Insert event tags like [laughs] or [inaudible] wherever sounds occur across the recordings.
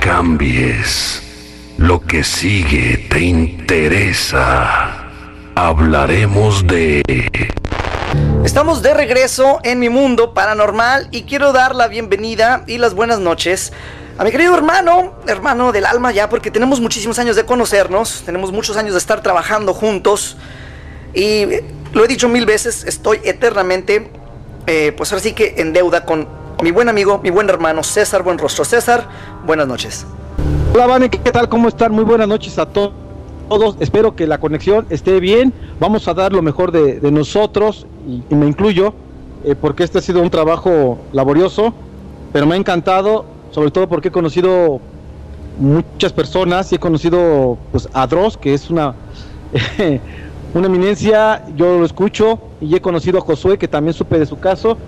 cambies. Lo que sigue te interesa. Hablaremos de... Estamos de regreso en mi mundo paranormal y quiero dar la bienvenida y las buenas noches a mi querido hermano, hermano del alma ya, porque tenemos muchísimos años de conocernos, tenemos muchos años de estar trabajando juntos y lo he dicho mil veces, estoy eternamente, eh, pues ahora sí que en deuda con mi buen amigo, mi buen hermano César Buenrostro. César, buenas noches. Hola, Vane, ¿qué tal? ¿Cómo están? Muy buenas noches a todos. Espero que la conexión esté bien. Vamos a dar lo mejor de, nosotros, y, me incluyo, eh, porque este ha sido un trabajo laborioso, pero me ha encantado, sobre todo porque he conocido muchas personas y he conocido pues, a Dross, que es una, [laughs] una eminencia, yo lo escucho, y he conocido a Josué, que también supe de su caso,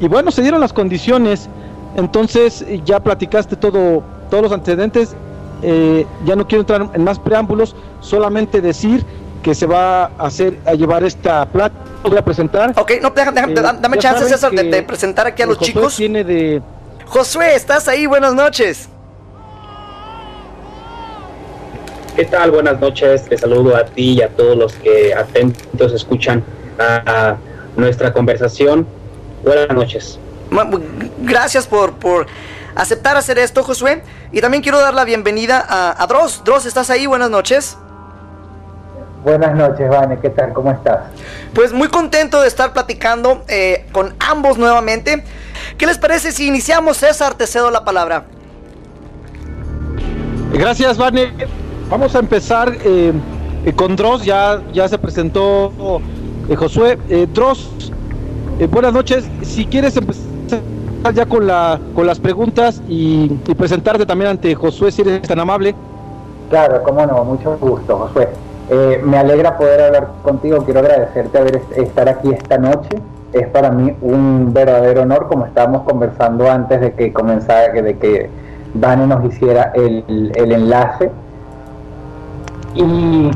y bueno, se dieron las condiciones, entonces ya platicaste todo, todos los antecedentes, eh, ya no quiero entrar en más preámbulos, solamente decir que se va a hacer, a llevar esta plata, voy a presentar. Ok, no, déjame, déjame, eh, dame chance, César, de, presentar aquí a los chicos. Tiene de... Josué, ¿estás ahí? Buenas noches. ¿Qué tal? Buenas noches. Te saludo a ti y a todos los que atentos escuchan a nuestra conversación. Buenas noches. Gracias por, por aceptar hacer esto, Josué. Y también quiero dar la bienvenida a, a Dross. Dross, ¿estás ahí? Buenas noches. Buenas noches, Vane, ¿qué tal? ¿Cómo estás? Pues muy contento de estar platicando eh, con ambos nuevamente. ¿Qué les parece si iniciamos, César? Te cedo la palabra. Gracias, Vane. Vamos a empezar eh, eh, con Dross, ya, ya se presentó Josué. Dross, buenas noches. Si quieres empezar ya con, la, con las preguntas y, presentarte también ante Josué, si eres tan amable. Claro, cómo no, mucho gusto, Josué. Eh, me alegra poder hablar contigo, quiero agradecerte haber estar aquí esta noche. Es para mí un verdadero honor, como estábamos conversando antes de que comenzara, de que Vane nos hiciera el, el enlace. Y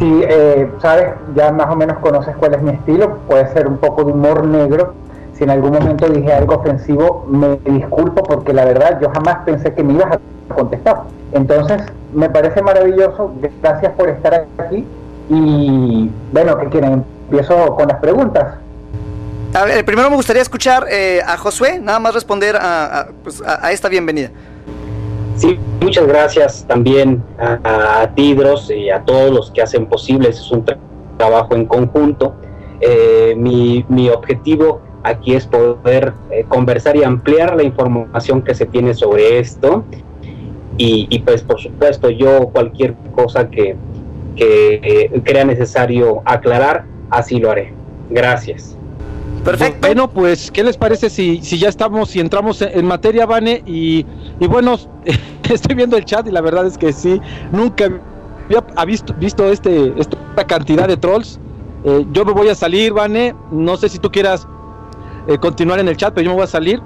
si eh, sabes, ya más o menos conoces cuál es mi estilo, puede ser un poco de humor negro, si en algún momento dije algo ofensivo, me disculpo porque la verdad yo jamás pensé que me ibas a contestar. Entonces, me parece maravilloso, gracias por estar aquí y bueno, ¿qué quieren? Empiezo con las preguntas. A ver, primero me gustaría escuchar eh, a Josué, nada más responder pues, a, esta bienvenida. Sí, muchas gracias también a, Tidros y a todos los que hacen posible, es un trabajo en conjunto. Eh, mi, mi objetivo Aquí es poder eh, conversar y ampliar la información que se tiene sobre esto. Y, pues por supuesto yo cualquier cosa que, que crea necesario aclarar, así lo haré. Gracias. Perfecto. Bueno, pues, ¿qué les parece si, si ya estamos, si entramos en, materia, Vane? Y, y bueno, [laughs] estoy viendo el chat y la verdad es que sí, nunca había visto, visto este, esta cantidad de trolls. Eh, yo me voy a salir, Vane. No sé si tú quieras eh, continuar en el chat, pero yo me voy a salir.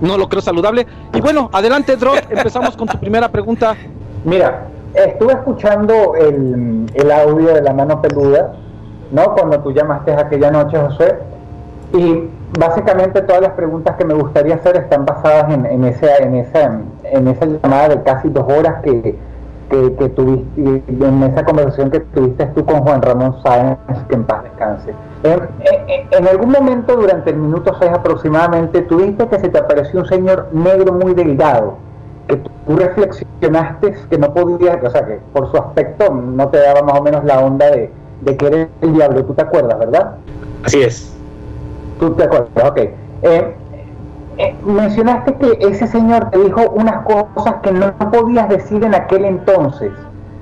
No lo creo saludable. Y bueno, adelante, Drop. [laughs] Empezamos con tu primera pregunta. Mira, estuve escuchando el, el, audio de la mano peluda, ¿no? Cuando tú llamaste aquella noche, José. Y básicamente todas las preguntas que me gustaría hacer están basadas en, ese, en, esa, en esa llamada de casi dos horas que, que, tuviste, en esa conversación que tuviste tú con Juan Ramón Sáenz, que en paz descanse. En, algún momento durante el minuto 6 aproximadamente, tuviste que se te apareció un señor negro muy delgado, que tú reflexionaste que no podía, o sea, que por su aspecto no te daba más o menos la onda de, de que eres el diablo, tú te acuerdas, ¿verdad? Así es. Tú te acuerdas, ok. Eh, eh, mencionaste que ese señor te dijo unas cosas que no podías decir en aquel entonces,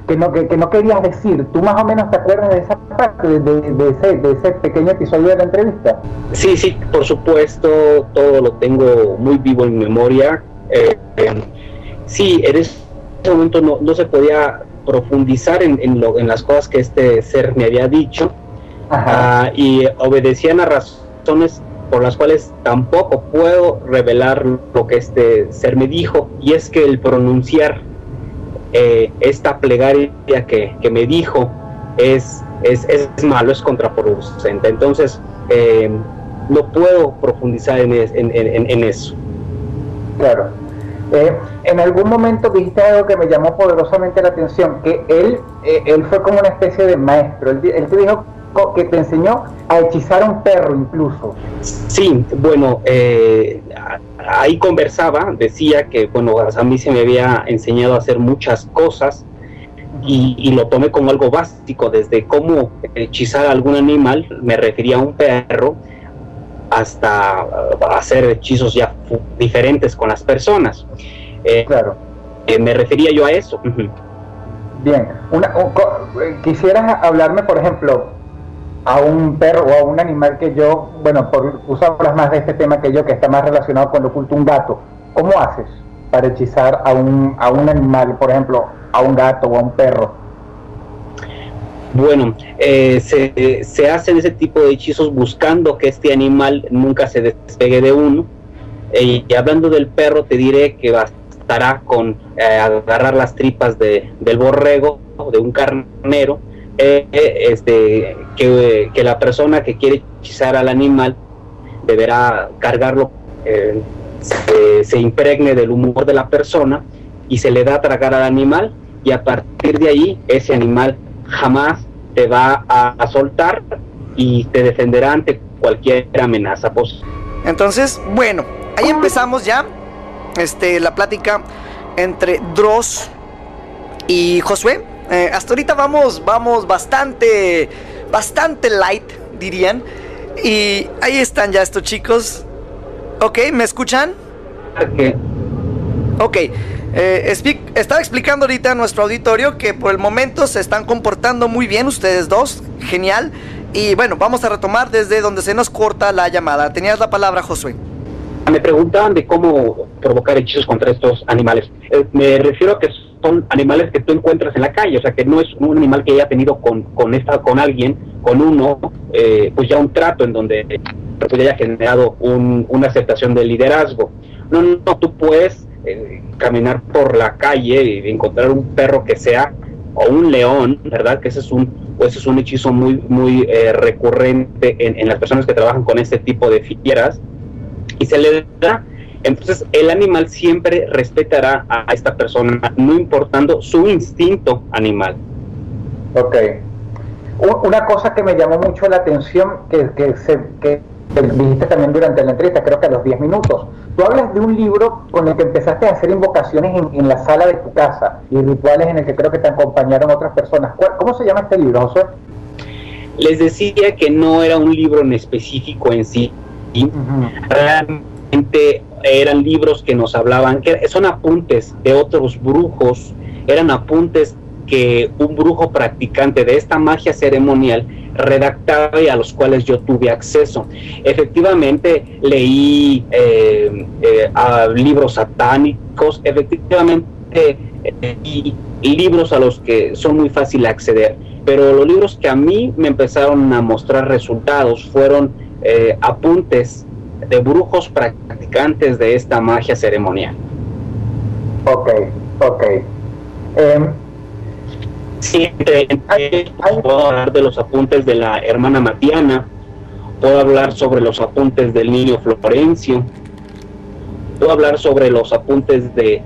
que no, que, no querías decir. ¿Tú más o menos te acuerdas de esa parte, de, ese, de ese pequeño episodio de la entrevista? Sí, sí, por supuesto, todo lo tengo muy vivo en memoria. Eh, em, sí, en ese momento no, no se podía profundizar en, en, lo, en las cosas que este ser me había dicho uh, y obedecían a razones por las cuales tampoco puedo revelar lo que este ser me dijo, y es que el pronunciar eh, esta plegaria que, me dijo es, es, es, malo, es contraproducente. Entonces, eh, no puedo profundizar en, en, en, eso. Claro. Eh, en algún momento dijiste algo que me llamó poderosamente la atención, que él, eh, él fue como una especie de maestro. Él, te dijo que te enseñó a hechizar a un perro incluso. Sí, bueno, eh, ahí conversaba, decía que, bueno, a mí se me había enseñado a hacer muchas cosas y, y, lo tomé como algo básico, desde cómo hechizar a algún animal, me refería a un perro, hasta uh, hacer hechizos ya diferentes con las personas. Eh, claro. Eh, me refería yo a eso. Bien, una, quisieras hablarme, por ejemplo, a un perro o a un animal que yo, bueno, por usar más de este tema que yo, que está más relacionado con lo oculto, un gato. ¿Cómo haces para hechizar a un, a un animal, por ejemplo, a un gato o a un perro? Bueno, eh, se, se, hacen ese tipo de hechizos buscando que este animal nunca se despegue de uno. Eh, y hablando del perro, te diré que bastará con eh, agarrar las tripas de, del borrego o de un carnero, este, que, la persona que quiere hechizar al animal deberá cargarlo, se, se impregne del humor de la persona y se le da a tragar al animal y a partir de ahí ese animal jamás te va a, soltar y te defenderá ante cualquier amenaza posible. Entonces, bueno, ahí empezamos ya este, la plática entre Dross y Josué. Eh, hasta ahorita vamos, vamos bastante, bastante light, dirían. Y ahí están ya estos chicos. Ok, ¿me escuchan? Ok. Eh, estaba explicando ahorita a nuestro auditorio que por el momento se están comportando muy bien ustedes dos, genial. Y bueno, vamos a retomar desde donde se nos corta la llamada. Tenías la palabra, Josué. Me preguntaban de cómo provocar hechizos contra estos animales. Eh, me refiero a que son animales que tú encuentras en la calle, o sea, que no es un animal que haya tenido con, con, esta, con alguien, con uno, eh, pues ya un trato en donde pues haya generado una aceptación de liderazgo. No, no, tú puedes eh, caminar por la calle y encontrar un perro que sea o un león, ¿verdad? Que ese es un, ese es un hechizo muy, muy eh, recurrente en, las personas que trabajan con este tipo de fieras y se le da, entonces el animal siempre respetará a esta persona, no importando su instinto animal. Ok. Una cosa que me llamó mucho la atención, que, que, se, que dijiste también durante la entrevista, creo que a los 10 minutos. Tú hablas de un libro con el que empezaste a hacer invocaciones en, la sala de tu casa y rituales en el que creo que te acompañaron otras personas. ¿Cómo se llama este libro, José? Les decía que no era un libro en específico en sí. Realmente eran libros que nos hablaban, que son apuntes de otros brujos, eran apuntes que un brujo practicante de esta magia ceremonial redactaba y a los cuales yo tuve acceso. Efectivamente, leí eh, eh, libros satánicos, efectivamente, y libros a los que son muy fácil acceder, pero los libros que a mí me empezaron a mostrar resultados fueron eh, apuntes de brujos practicantes de esta magia ceremonial. Ok, ok. Em, Sí, puedo hablar de los apuntes de la hermana Matiana, puedo hablar sobre los apuntes del niño Florencio, puedo hablar sobre los apuntes de,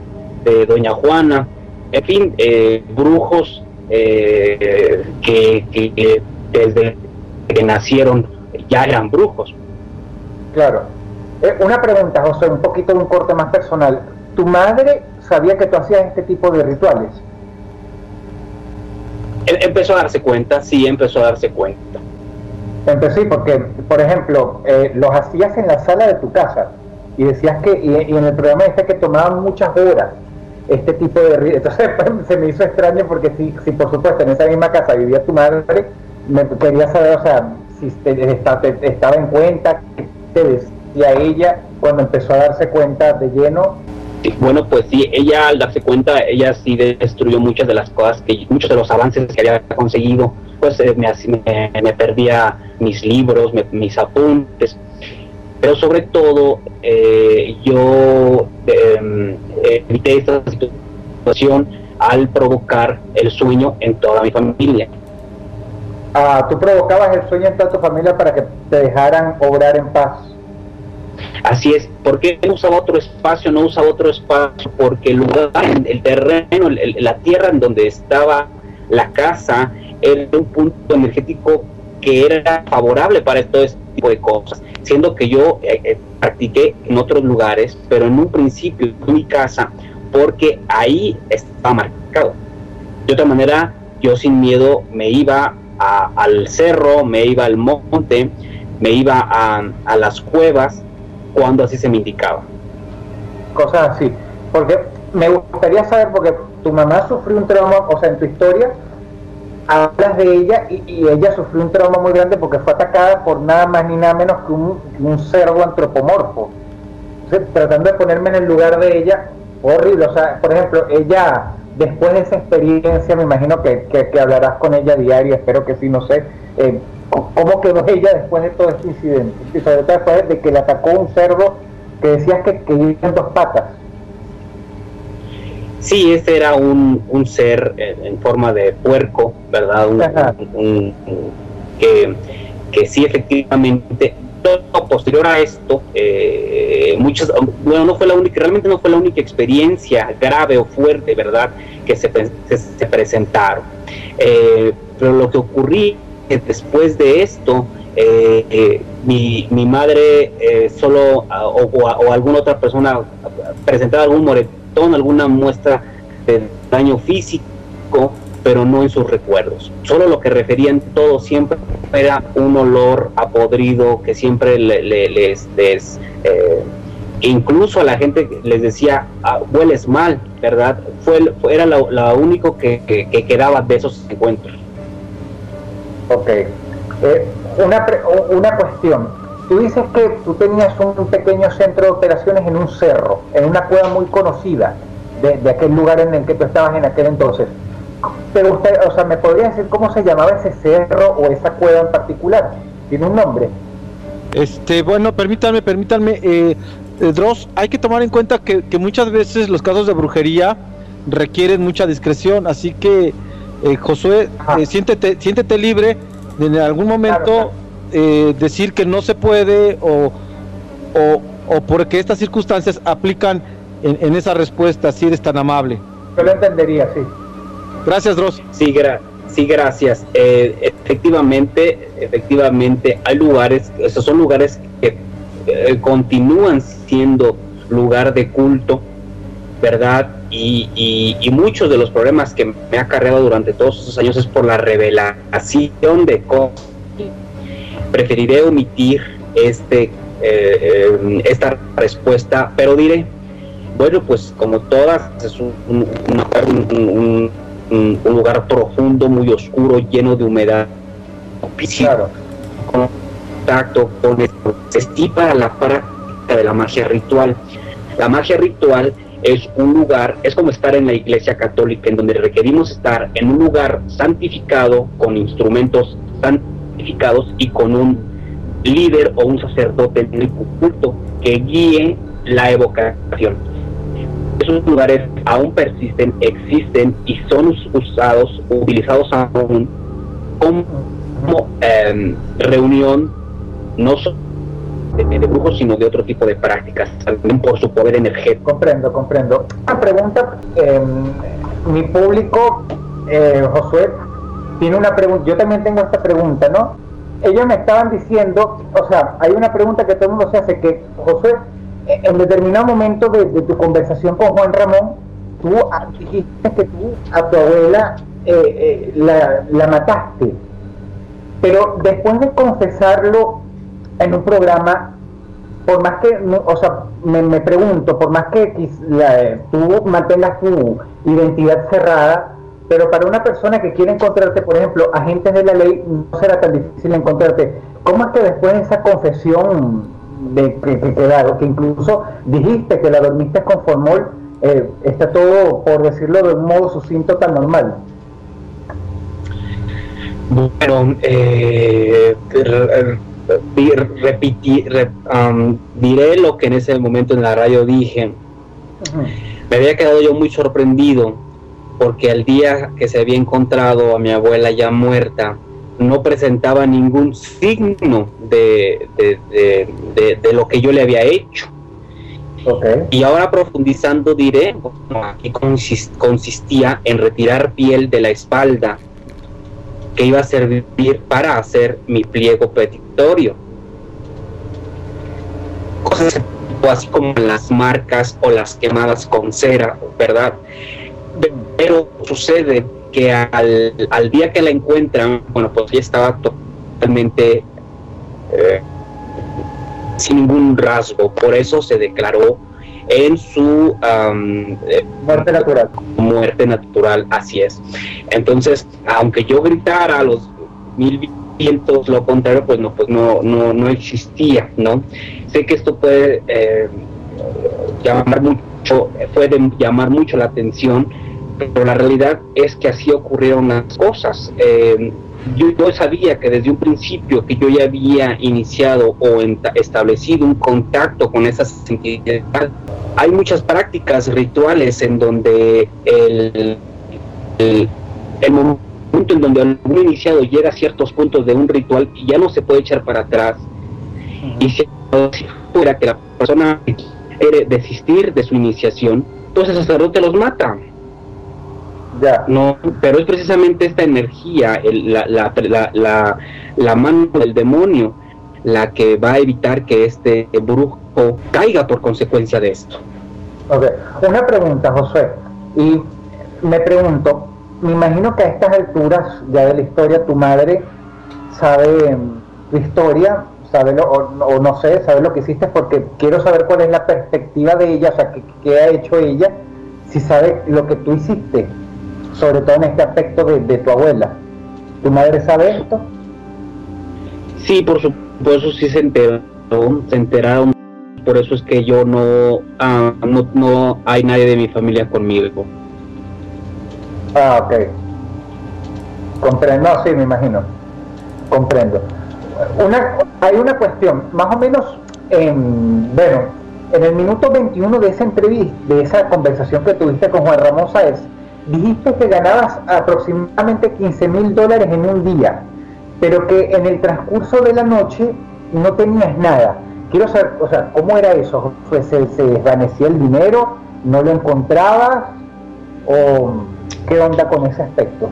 Doña Juana, en fin, eh, brujos eh, que, desde que nacieron ya eran brujos. Claro. Eh, una pregunta, José, un poquito de un corte más personal. ¿Tu madre sabía que tú hacías este tipo de rituales? Em, empezó a darse cuenta, sí, empezó a darse cuenta. Empecé porque, por ejemplo, eh, los hacías en la sala de tu casa y decías que, y, en el programa decía que tomaban muchas horas este tipo de Entonces [laughs] pues, se me hizo extraño porque si, si por supuesto en esa misma casa vivía tu madre, me quería saber, o sea, si te, estaba en cuenta, qué decía ella cuando empezó a darse cuenta de lleno bueno, pues sí, ella al darse cuenta, ella sí destruyó muchas de las cosas, que muchos de los avances que había conseguido, pues eh, me, me, perdía mis libros, mis apuntes, pero sobre todo eh, yo em, evité esta situación al provocar el sueño en toda mi familia. Ah, tú provocabas el sueño en toda tu familia para que te dejaran obrar en paz. Así es, ¿por qué usaba otro espacio? No usaba otro espacio porque el lugar, el terreno, la tierra en donde estaba la casa era un punto energético que era favorable para todo este tipo de cosas, siendo que yo eh, eh, practiqué en otros lugares, pero en un principio en mi casa, porque ahí estaba marcado. De otra manera, yo sin miedo me iba al cerro, me iba al monte, me iba a, a las cuevas cuando así se me indicaba. Cosas así, porque me gustaría saber, porque tu mamá sufrió un trauma, o sea, en tu historia, hablas de ella y, ella sufrió un trauma muy grande porque fue atacada por nada más ni nada menos que un, cerdo antropomorfo. tratando de ponerme en el lugar de ella, horrible. O sea, por ejemplo, ella, después de esa experiencia, me imagino que, que, hablarás con ella diario, espero que sí, no sé. Eh, ¿Cómo quedó ella después de todo este incidente? Y sobre todo después de que le atacó un cerdo que decías que, que vivía en dos patas. Sí, este era un, un ser en, forma de puerco, ¿verdad? Un, que, que, sí, efectivamente, posterior a esto, eh, muchas, bueno, no fue la única, realmente no fue la única experiencia grave o fuerte, ¿verdad?, que se, se, presentaron. Eh, pero lo que ocurría después de esto, eh, eh, mi, mi, madre solo o, o, alguna otra persona presentaba algún moretón alguna muestra de daño físico, pero no en sus recuerdos. Solo lo que referían todo siempre era un olor apodrido que siempre les, les eh, incluso a la gente les decía, ah, hueles mal, ¿verdad? Fue, era lo, único que, quedaba de esos encuentros. Ok. Eh, una, una cuestión. Tú dices que tú tenías un pequeño centro de operaciones en un cerro, en una cueva muy conocida de, aquel lugar en el que tú estabas en aquel entonces. Pero usted, o sea, ¿me podría decir cómo se llamaba ese cerro o esa cueva en particular? ¿Tiene un nombre? Este, bueno, permítanme, permítanme, eh, eh, Dross, hay que tomar en cuenta que, muchas veces los casos de brujería requieren mucha discreción, así que eh, Josué, eh, siéntete, siéntete libre de en algún momento eh, decir que no se puede o, o, porque estas circunstancias aplican en, esa respuesta, si eres tan amable. Yo lo entendería, sí. Gracias, Dross. Sí, sí gracias. Eh, efectivamente, efectivamente, hay lugares, esos son lugares que eh, continúan siendo lugar de culto, ¿verdad? Y, muchos de los problemas que me ha cargado durante todos esos años es por la revelación de cosas preferiré omitir este, eh, esta respuesta, pero diré, bueno, pues como todas, es un, un, lugar profundo, muy oscuro, lleno de humedad, claro. contacto con esto, se estipa la práctica de la magia ritual. La magia ritual es un lugar, es como estar en la iglesia católica, en donde requerimos estar en un lugar santificado, con instrumentos santificados, y con un líder o un sacerdote en el culto que guíe la evocación. Esos lugares aún persisten, existen y son usados, utilizados aún como em, reunión no solo de, brujos, sino de otro tipo de prácticas, también por su poder energético. Comprendo, comprendo. Una pregunta, em, mi público, eh, Josué, tiene una pregunta, yo también tengo esta pregunta, ¿no? Ellos me estaban diciendo, o sea, hay una pregunta que todo el mundo se hace, que José, en determinado momento de, tu conversación con Juan Ramón, tú dijiste que tú a tu abuela eh, eh, la, mataste, pero después de confesarlo en un programa, por más que, o sea, me, pregunto, por más que la, tú mantengas tu identidad cerrada, pero para una persona que quiere encontrarte, por ejemplo, agentes de la ley, no será tan difícil encontrarte. ¿Cómo es que después de esa confesión de que, que, que incluso dijiste que la dormiste con formol, eh, está todo, por decirlo de un modo sucinto, tan normal? Bueno, eh, repetí, um, diré lo que en ese momento en la radio dije. Me había quedado yo muy sorprendido porque al día que se había encontrado a mi abuela ya muerta, no presentaba ningún signo de, de, lo que yo le había hecho. Y ahora profundizando diré, aquí consistía en retirar piel de la espalda que iba a servir para hacer mi pliego petitorio. Cosas así como las marcas o las quemadas con cera, ¿verdad? Pero sucede que al, al día que la encuentran, bueno, pues ya estaba totalmente eh, sin ningún rasgo, por eso se declaró en su eh, muerte natural. Muerte natural, así es. Entonces, aunque yo gritara a los mil vientos lo contrario, pues no, pues no, no, no existía, ¿no? Sé que esto puede eh, llamar mucho, puede llamar mucho la atención pero la realidad es que así ocurrieron las cosas. Eh, yo, sabía que desde un principio que yo ya había iniciado o establecido un contacto con esas entidades. Hay muchas prácticas rituales en donde el, el, momento en donde algún iniciado llega a ciertos puntos de un ritual y ya no se puede echar para atrás. Y si fuera que la persona quiere desistir de su iniciación, entonces el sacerdote los mata. No, pero es precisamente esta energía, la, la, la, mano del demonio, la que va a evitar que este brujo caiga por consecuencia de esto. Ok, una pregunta, José. Y me pregunto, me imagino que a estas alturas ya de la historia tu madre sabe tu historia, sabe lo, o, no sé, sabe lo que hiciste, porque quiero saber cuál es la perspectiva de ella, o sea, qué, qué ha hecho ella, si sabe lo que tú hiciste sobre todo en este aspecto de, tu abuela. ¿Tu madre sabe esto? Sí, por supuesto, sí se enteraron, se enteraron. Por eso es que yo no, ah, no, no hay nadie de mi familia conmigo. Ah, ok. Comprendo, sí, me imagino. Comprendo. Una, hay una cuestión, más o menos, en, bueno, en el minuto 21 de esa entrevista, de esa conversación que tuviste con Juan Ramón Saez, dijiste que ganabas aproximadamente 15 mil dólares en un día, pero que en el transcurso de la noche no tenías nada. Quiero saber, o sea, ¿cómo era eso? ¿Se, se desvanecía el dinero? ¿No lo encontrabas? ¿O qué onda con ese aspecto?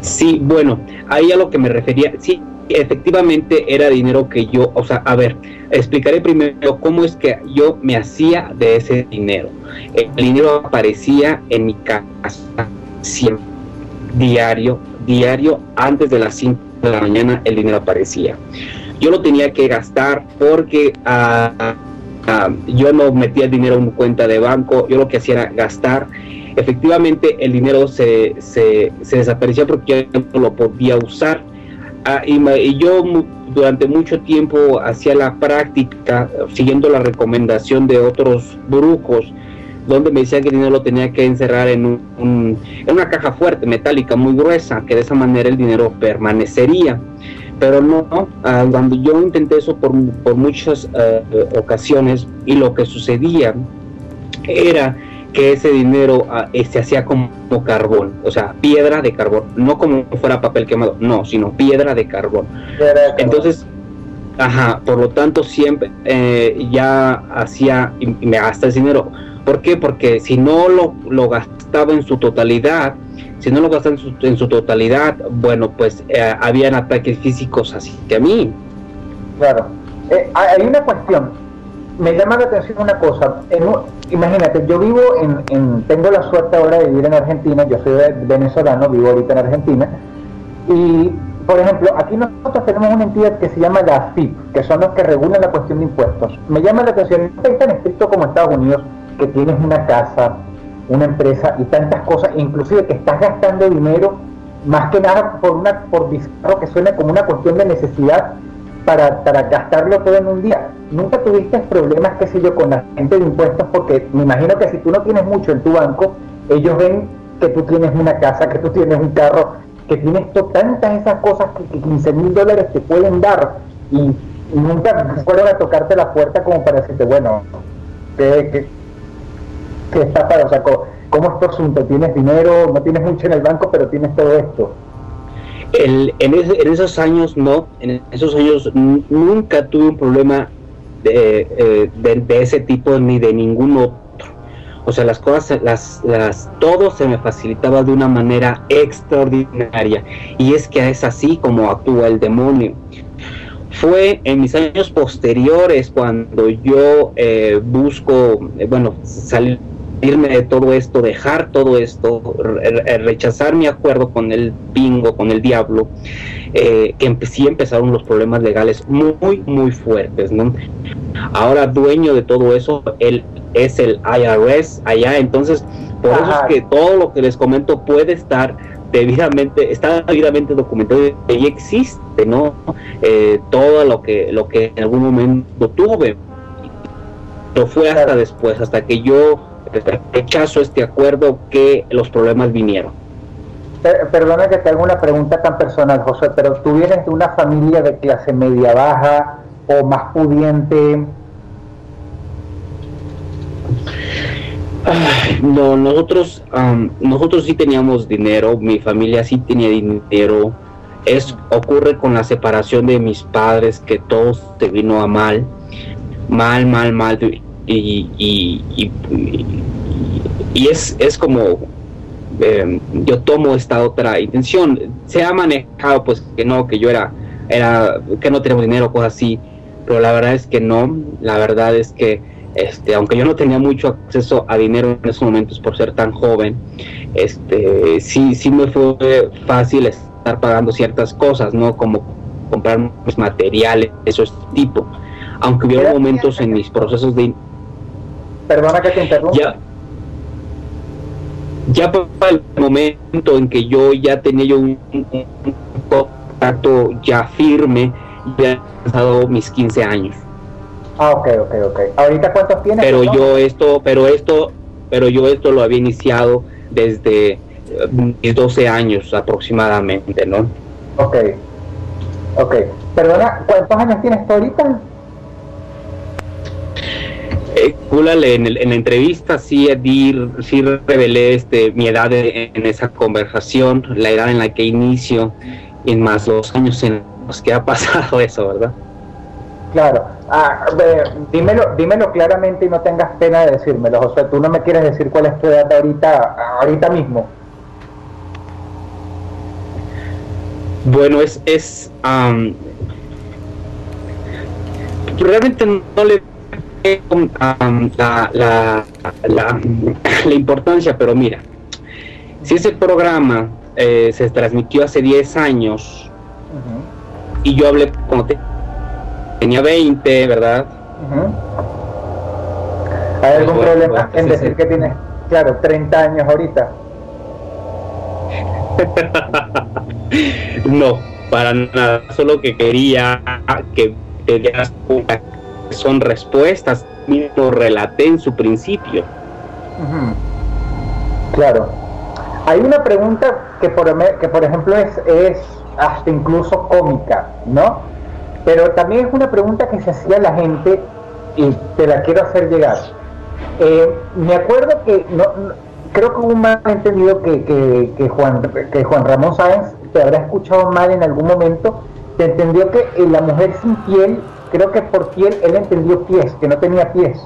Sí, bueno, ahí a lo que me refería, sí, efectivamente era dinero que yo, o sea, a ver, explicaré primero cómo es que yo me hacía de ese dinero. El dinero aparecía en mi casa diario, diario, antes de las 5 de la mañana el dinero aparecía. Yo lo tenía que gastar porque ah, ah, yo no metía el dinero en cuenta de banco, yo lo que hacía era gastar. Efectivamente el dinero se, se, se desaparecía porque yo no lo podía usar Ah, y, yo durante mucho tiempo hacía la práctica siguiendo la recomendación de otros brujos donde me decían que el dinero lo tenía que encerrar en, un, en una caja fuerte, metálica, muy gruesa, que de esa manera el dinero permanecería. Pero no, ah, cuando yo intenté eso por, por muchas ah, ocasiones y lo que sucedía era que ese dinero ah, se este, hacía como carbón, o sea, piedra de carbón, no como fuera papel quemado, no, sino piedra de carbón. Entonces, ajá, por lo tanto siempre eh, ya hacía y me gasta ese dinero. ¿Por qué? Porque si no lo, lo gastaba en su totalidad, si no lo gastaba en su, en su totalidad, bueno, pues eh, habían ataques físicos así que a mí. Claro. Eh, hay una cuestión, me llama la atención una cosa. imagínate, yo vivo en, tengo la suerte ahora de vivir en Argentina, yo soy venezolano, vivo ahorita en Argentina, y por ejemplo, aquí nosotros tenemos una entidad que se llama la AFIP, que son los que regulan la cuestión de impuestos. Me llama la atención, no es tan estricto como Estados Unidos, que tienes una casa, una empresa y tantas cosas, inclusive que estás gastando dinero, más que nada por una por que suene como una cuestión de necesidad, para, para gastarlo todo en un día. ¿Nunca tuviste problemas, qué sé yo, con la gente de impuestos? Porque me imagino que si tú no tienes mucho en tu banco, ellos ven que tú tienes una casa, que tú tienes un carro, que tienes tantas esas cosas que, 15 mil dólares te pueden dar y, nunca fueron a tocarte la puerta como para decirte, bueno, ¿qué, qué, está para, o sea, ¿cómo, ¿cómo es tu asunto? ¿Tienes dinero? No tienes mucho en el banco, pero tienes todo esto En, esos años no, en esos años nunca tuve un problema eh, de, de, ese tipo ni de ningún otro. O sea, las cosas, las, las, todo se me facilitaba de una manera extraordinaria. Y es que es así como actúa el demonio. Fue en mis años posteriores cuando yo eh, busco, eh, bueno, salir irme de todo esto, dejar todo esto, rechazar mi acuerdo con el bingo, con el diablo, eh, que sí empezaron los problemas legales muy, muy fuertes, ¿no? Ahora dueño de todo eso, él es el IRS allá, entonces por eso es que todo lo que les comento puede estar debidamente, está debidamente documentado y existe, ¿no? Eh, todo lo que, lo que en algún momento tuve. Pero fue hasta después, hasta que yo rechazo este acuerdo que los problemas vinieron. Perdona que te haga una pregunta tan personal, José, pero tú vienes de una familia de clase media baja o más pudiente. no, nosotros, nosotros sí teníamos dinero, mi familia sí tenía dinero. Es ocurre con la separación de mis padres que todo se vino a mal, mal, mal, mal y, y, y, es, es como em, yo tomo esta otra intención. Se ha manejado pues que no, que yo era, era que no tenemos dinero, cosas así, pero la verdad es que no, la verdad es que este, aunque yo no tenía mucho acceso a dinero en esos momentos por ser tan joven, este, sí, sí me fue fácil estar pagando ciertas cosas, ¿no? Como comprar materiales, esos tipo. Aunque hubiera momentos en mis procesos de Perdona que te interrumpa. Ya, ya para el momento en que yo ya tenía yo un, contacto ya firme, ya he pasado mis 15 años. Ah, ok, ok, ok. ¿Ahorita cuántos tienes? Pero yo esto, pero esto, pero yo esto lo había iniciado desde eh, mis 12 años aproximadamente, ¿no? Ok, ok. Perdona, ¿cuántos años tienes tú ahorita? Eh, en, en, la entrevista sí, sí revelé este, mi edad en esa conversación, la edad en la que inicio y más los años en los que ha pasado [laughs] eso, ¿verdad? Claro. Ah, dímelo, dímelo claramente y no tengas pena de decírmelo. O sea, tú no me quieres decir cuál es tu edad ahorita, ahorita mismo. Bueno, es, es realmente no le la, la, la, importancia, pero mira, si ese programa eh, se transmitió hace 10 años y yo hablé cuando tenía 20, ¿verdad? ¿Hay algún problema en decir que tienes, claro, 30 años ahorita? [laughs] no, para nada, solo que quería que te dieras son respuestas lo relaté en su principio. Claro. Hay una pregunta que por, que por ejemplo es, es hasta incluso cómica, ¿no? Pero también es una pregunta que se hacía la gente y te la quiero hacer llegar. Eh, me acuerdo que no, creo que hubo un malentendido que, que, que, Juan, que Juan Ramón Sáenz te habrá escuchado mal en algún momento, te entendió que la mujer sin piel creo que por piel él entendió pies, que no tenía pies.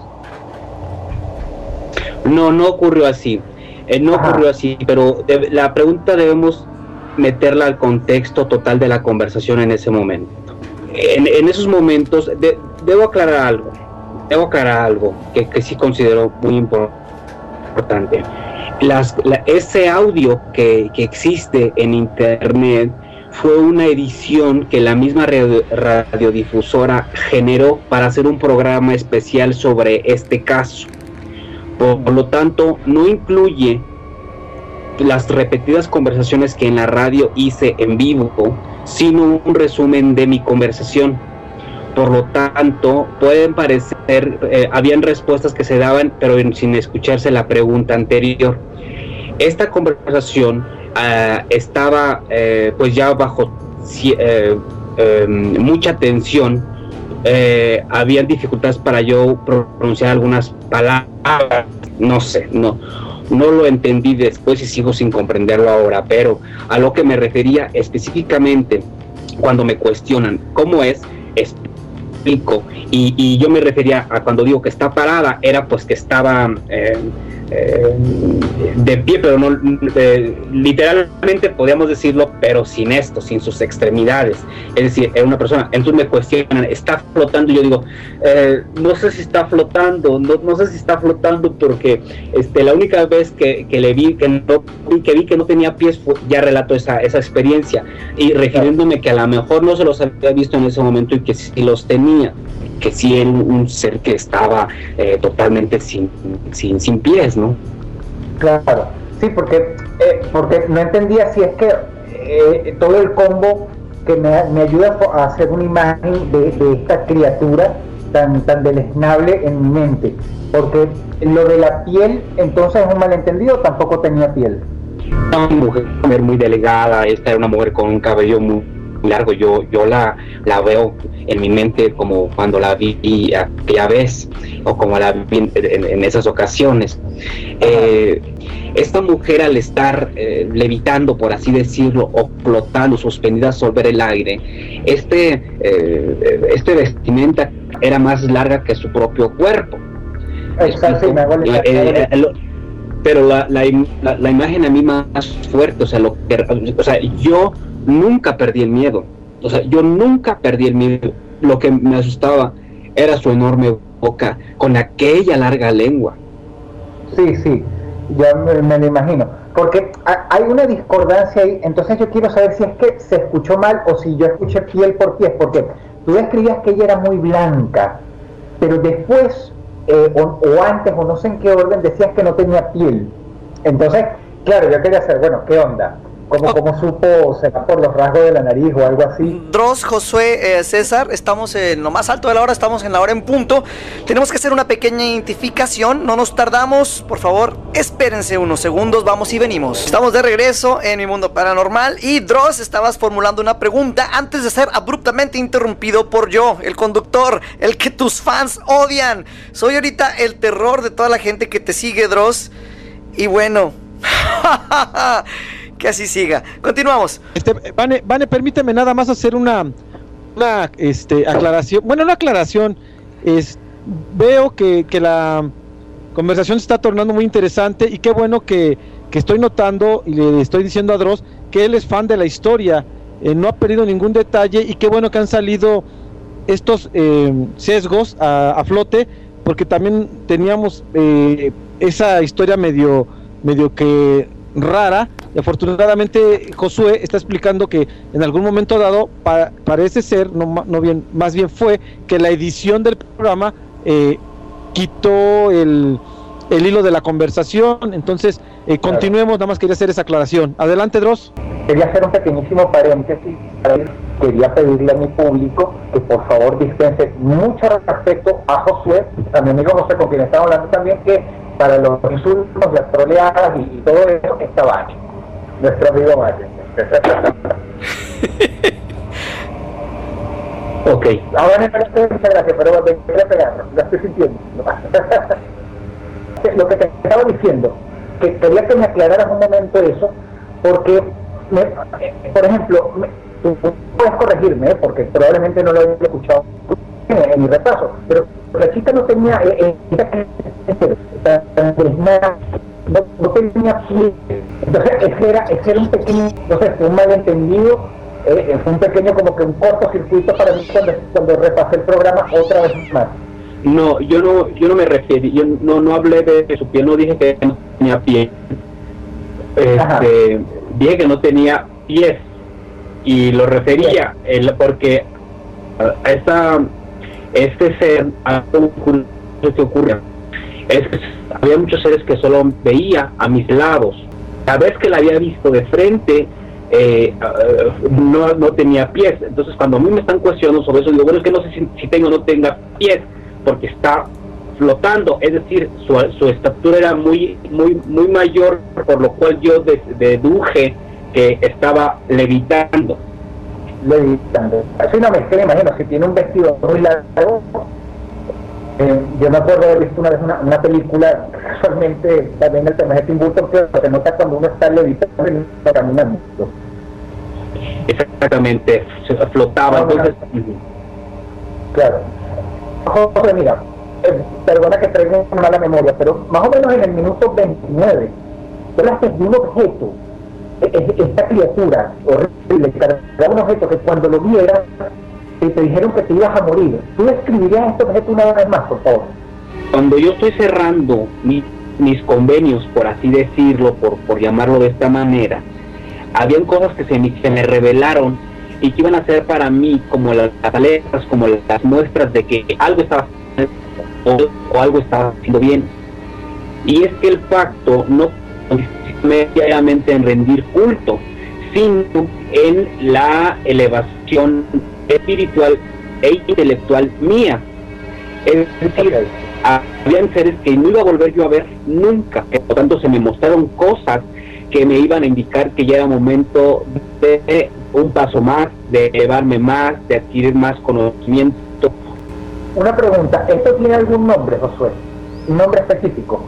No, no ocurrió así. Eh, no ocurrió así, pero la pregunta debemos meterla al contexto total de la conversación en ese momento. En, esos momentos, debo aclarar algo, debo aclarar algo que, que sí considero muy importante. Las, ese audio que, que existe en Internet fue una edición que la misma radiodifusora generó para hacer un programa especial sobre este caso. Por, lo tanto, no incluye las repetidas conversaciones que en la radio hice en vivo, sino un resumen de mi conversación. Por lo tanto, pueden parecer, eh, habían respuestas que se daban, pero sin escucharse la pregunta anterior. Esta conversación Ah, estaba eh, pues ya bajo eh, em, mucha tensión, eh, habían dificultades para yo pronunciar algunas palabras, no sé, no. no lo entendí después y sigo sin comprenderlo ahora, pero a lo que me refería específicamente cuando me cuestionan cómo es, explico. Y, y yo me refería a cuando digo que está parada, era pues que estaba... Eh, eh, de pie, pero no eh, literalmente podríamos decirlo, pero sin esto, sin sus extremidades. Es decir, era una persona. Entonces me cuestionan, ¿está flotando? Y yo digo, eh, no sé si está flotando, no, no, sé si está flotando porque este, la única vez que, que le vi que, no, que vi que no tenía pies, ya relato esa, esa experiencia y refiriéndome que a lo mejor no se los había visto en ese momento y que sí los tenía que sí era un ser que estaba eh, totalmente sin, sin, sin, pies, ¿no? Claro, sí, porque, eh, porque no entendía si es que eh, todo el combo que me, me, ayuda a hacer una imagen de, de, esta criatura tan, tan deleznable en mi mente, porque lo de la piel entonces es un malentendido, tampoco tenía piel. Una mujer muy delegada, esta era una mujer con un cabello muy largo. Yo, yo la, la veo en mi mente como cuando la vi aquella vez o como la vi en, esas ocasiones. Eh, esta mujer al estar eh, levitando, por así decirlo, o flotando, suspendida sobre el aire, este, eh, este vestimenta era más larga que su propio cuerpo. pero la, la, la, imagen a mí más fuerte, o sea, lo que, o sea, yo nunca perdí el miedo. O sea, yo nunca perdí el miedo. Lo que me asustaba era su enorme boca con aquella larga lengua. Sí, sí, ya me, lo imagino. Porque hay una discordancia ahí, entonces yo quiero saber si es que se escuchó mal o si yo escuché piel por piel, porque tú describías que ella era muy blanca, pero después, eh, o, o antes, o no sé en qué orden, decías que no tenía piel. Entonces, claro, yo quería saber, bueno, ¿qué onda? ¿Cómo, ¿Cómo, supo? ¿Será por los rasgos de la nariz o algo así? Dross, Josué, eh, César, estamos en lo más alto de la hora, estamos en la hora en punto. Tenemos que hacer una pequeña identificación, no nos tardamos, por favor, espérense unos segundos, vamos y venimos. Estamos de regreso en mi mundo paranormal y Dross, estabas formulando una pregunta antes de ser abruptamente interrumpido por yo, el conductor, el que tus fans odian. Soy ahorita el terror de toda la gente que te sigue, Dross. Y bueno... [laughs] que así siga. Continuamos. Este, Vane, Vane, permíteme nada más hacer una, una este, aclaración. Bueno, una aclaración. Es, veo que, que la conversación se está tornando muy interesante y qué bueno que, que, estoy notando y le estoy diciendo a Dross que él es fan de la historia. Eh, no ha perdido ningún detalle y qué bueno que han salido estos eh, sesgos a, a, flote porque también teníamos eh, esa historia medio medio que rara. Y afortunadamente Josué está explicando que en algún momento dado parece ser, no, no, bien, más bien fue que la edición del programa eh, quitó el, el, hilo de la conversación. Entonces, eh, continuemos, nada más quería hacer esa aclaración. Adelante, Dross. Quería hacer un pequeñísimo paréntesis. Quería pedirle a mi público que por favor dispense mucho respecto a Josué, a mi amigo José, con quien estamos hablando también, que para los insultos, las troleadas y, todo eso está Valle, nuestro amigo Valle. [laughs] ok. Ahora me parece muchas gracias, pero me voy a pegar, lo estoy sintiendo. [laughs] lo que te estaba diciendo, que quería que me aclararas un momento eso, porque, me, por ejemplo, me, tú puedes corregirme, ¿eh? porque probablemente no lo he escuchado en mi repaso, pero la chica no tenía eh, eh, no, no tenía pie. Entonces ese era, ese era un pequeño, no sé, un malentendido, eh, fue un pequeño como que un cortocircuito para mí cuando, cuando repasé el programa otra vez más. No, yo no, yo no me referí, yo no, no hablé de su piel, no dije que no tenía pie. Este, dije que no tenía pies y lo refería el, porque a esta este ser, algo que ocurre, es que había muchos seres que solo veía a mis lados. La vez que la había visto de frente, eh, no, no, tenía pies. Entonces, cuando a mí me están cuestionando sobre eso, digo, bueno, es que no sé si, si tengo o no tenga pies, porque está flotando, es decir, su, su, estatura era muy, muy, muy mayor, por lo cual yo deduje que estaba levitando levitando. Así una mezcla, imagino, si tiene un vestido muy largo, eh, yo me acuerdo de haber visto una vez una, película, casualmente también el tema de Tim Burton, que se nota cuando uno está levitando y caminando. Exactamente, se flotaba. entonces... Claro. José, mira, eh, perdona que traiga una mala memoria, pero más o menos en el minuto 29, tú hablaste de un objeto, esta criatura horrible, cargaba un objeto que cuando lo vieras y te dijeron que te ibas a morir. ¿Tú describirías este objeto una vez más, por favor? Cuando yo estoy cerrando mis convenios, por así decirlo, por, por llamarlo de esta manera, habían cosas que se me, se me revelaron y que iban a ser para mí como las alertas, como las muestras de que algo estaba o, o algo estaba haciendo bien. Y es que el pacto no en rendir culto, sino en la elevación espiritual e intelectual mía. Es decir, habían seres que no iba a volver yo a ver nunca, por lo tanto se me mostraron cosas que me iban a indicar que ya era momento de un paso más, de elevarme más, de adquirir más conocimiento. Una pregunta, ¿esto tiene algún nombre, Josué? ¿Un nombre específico?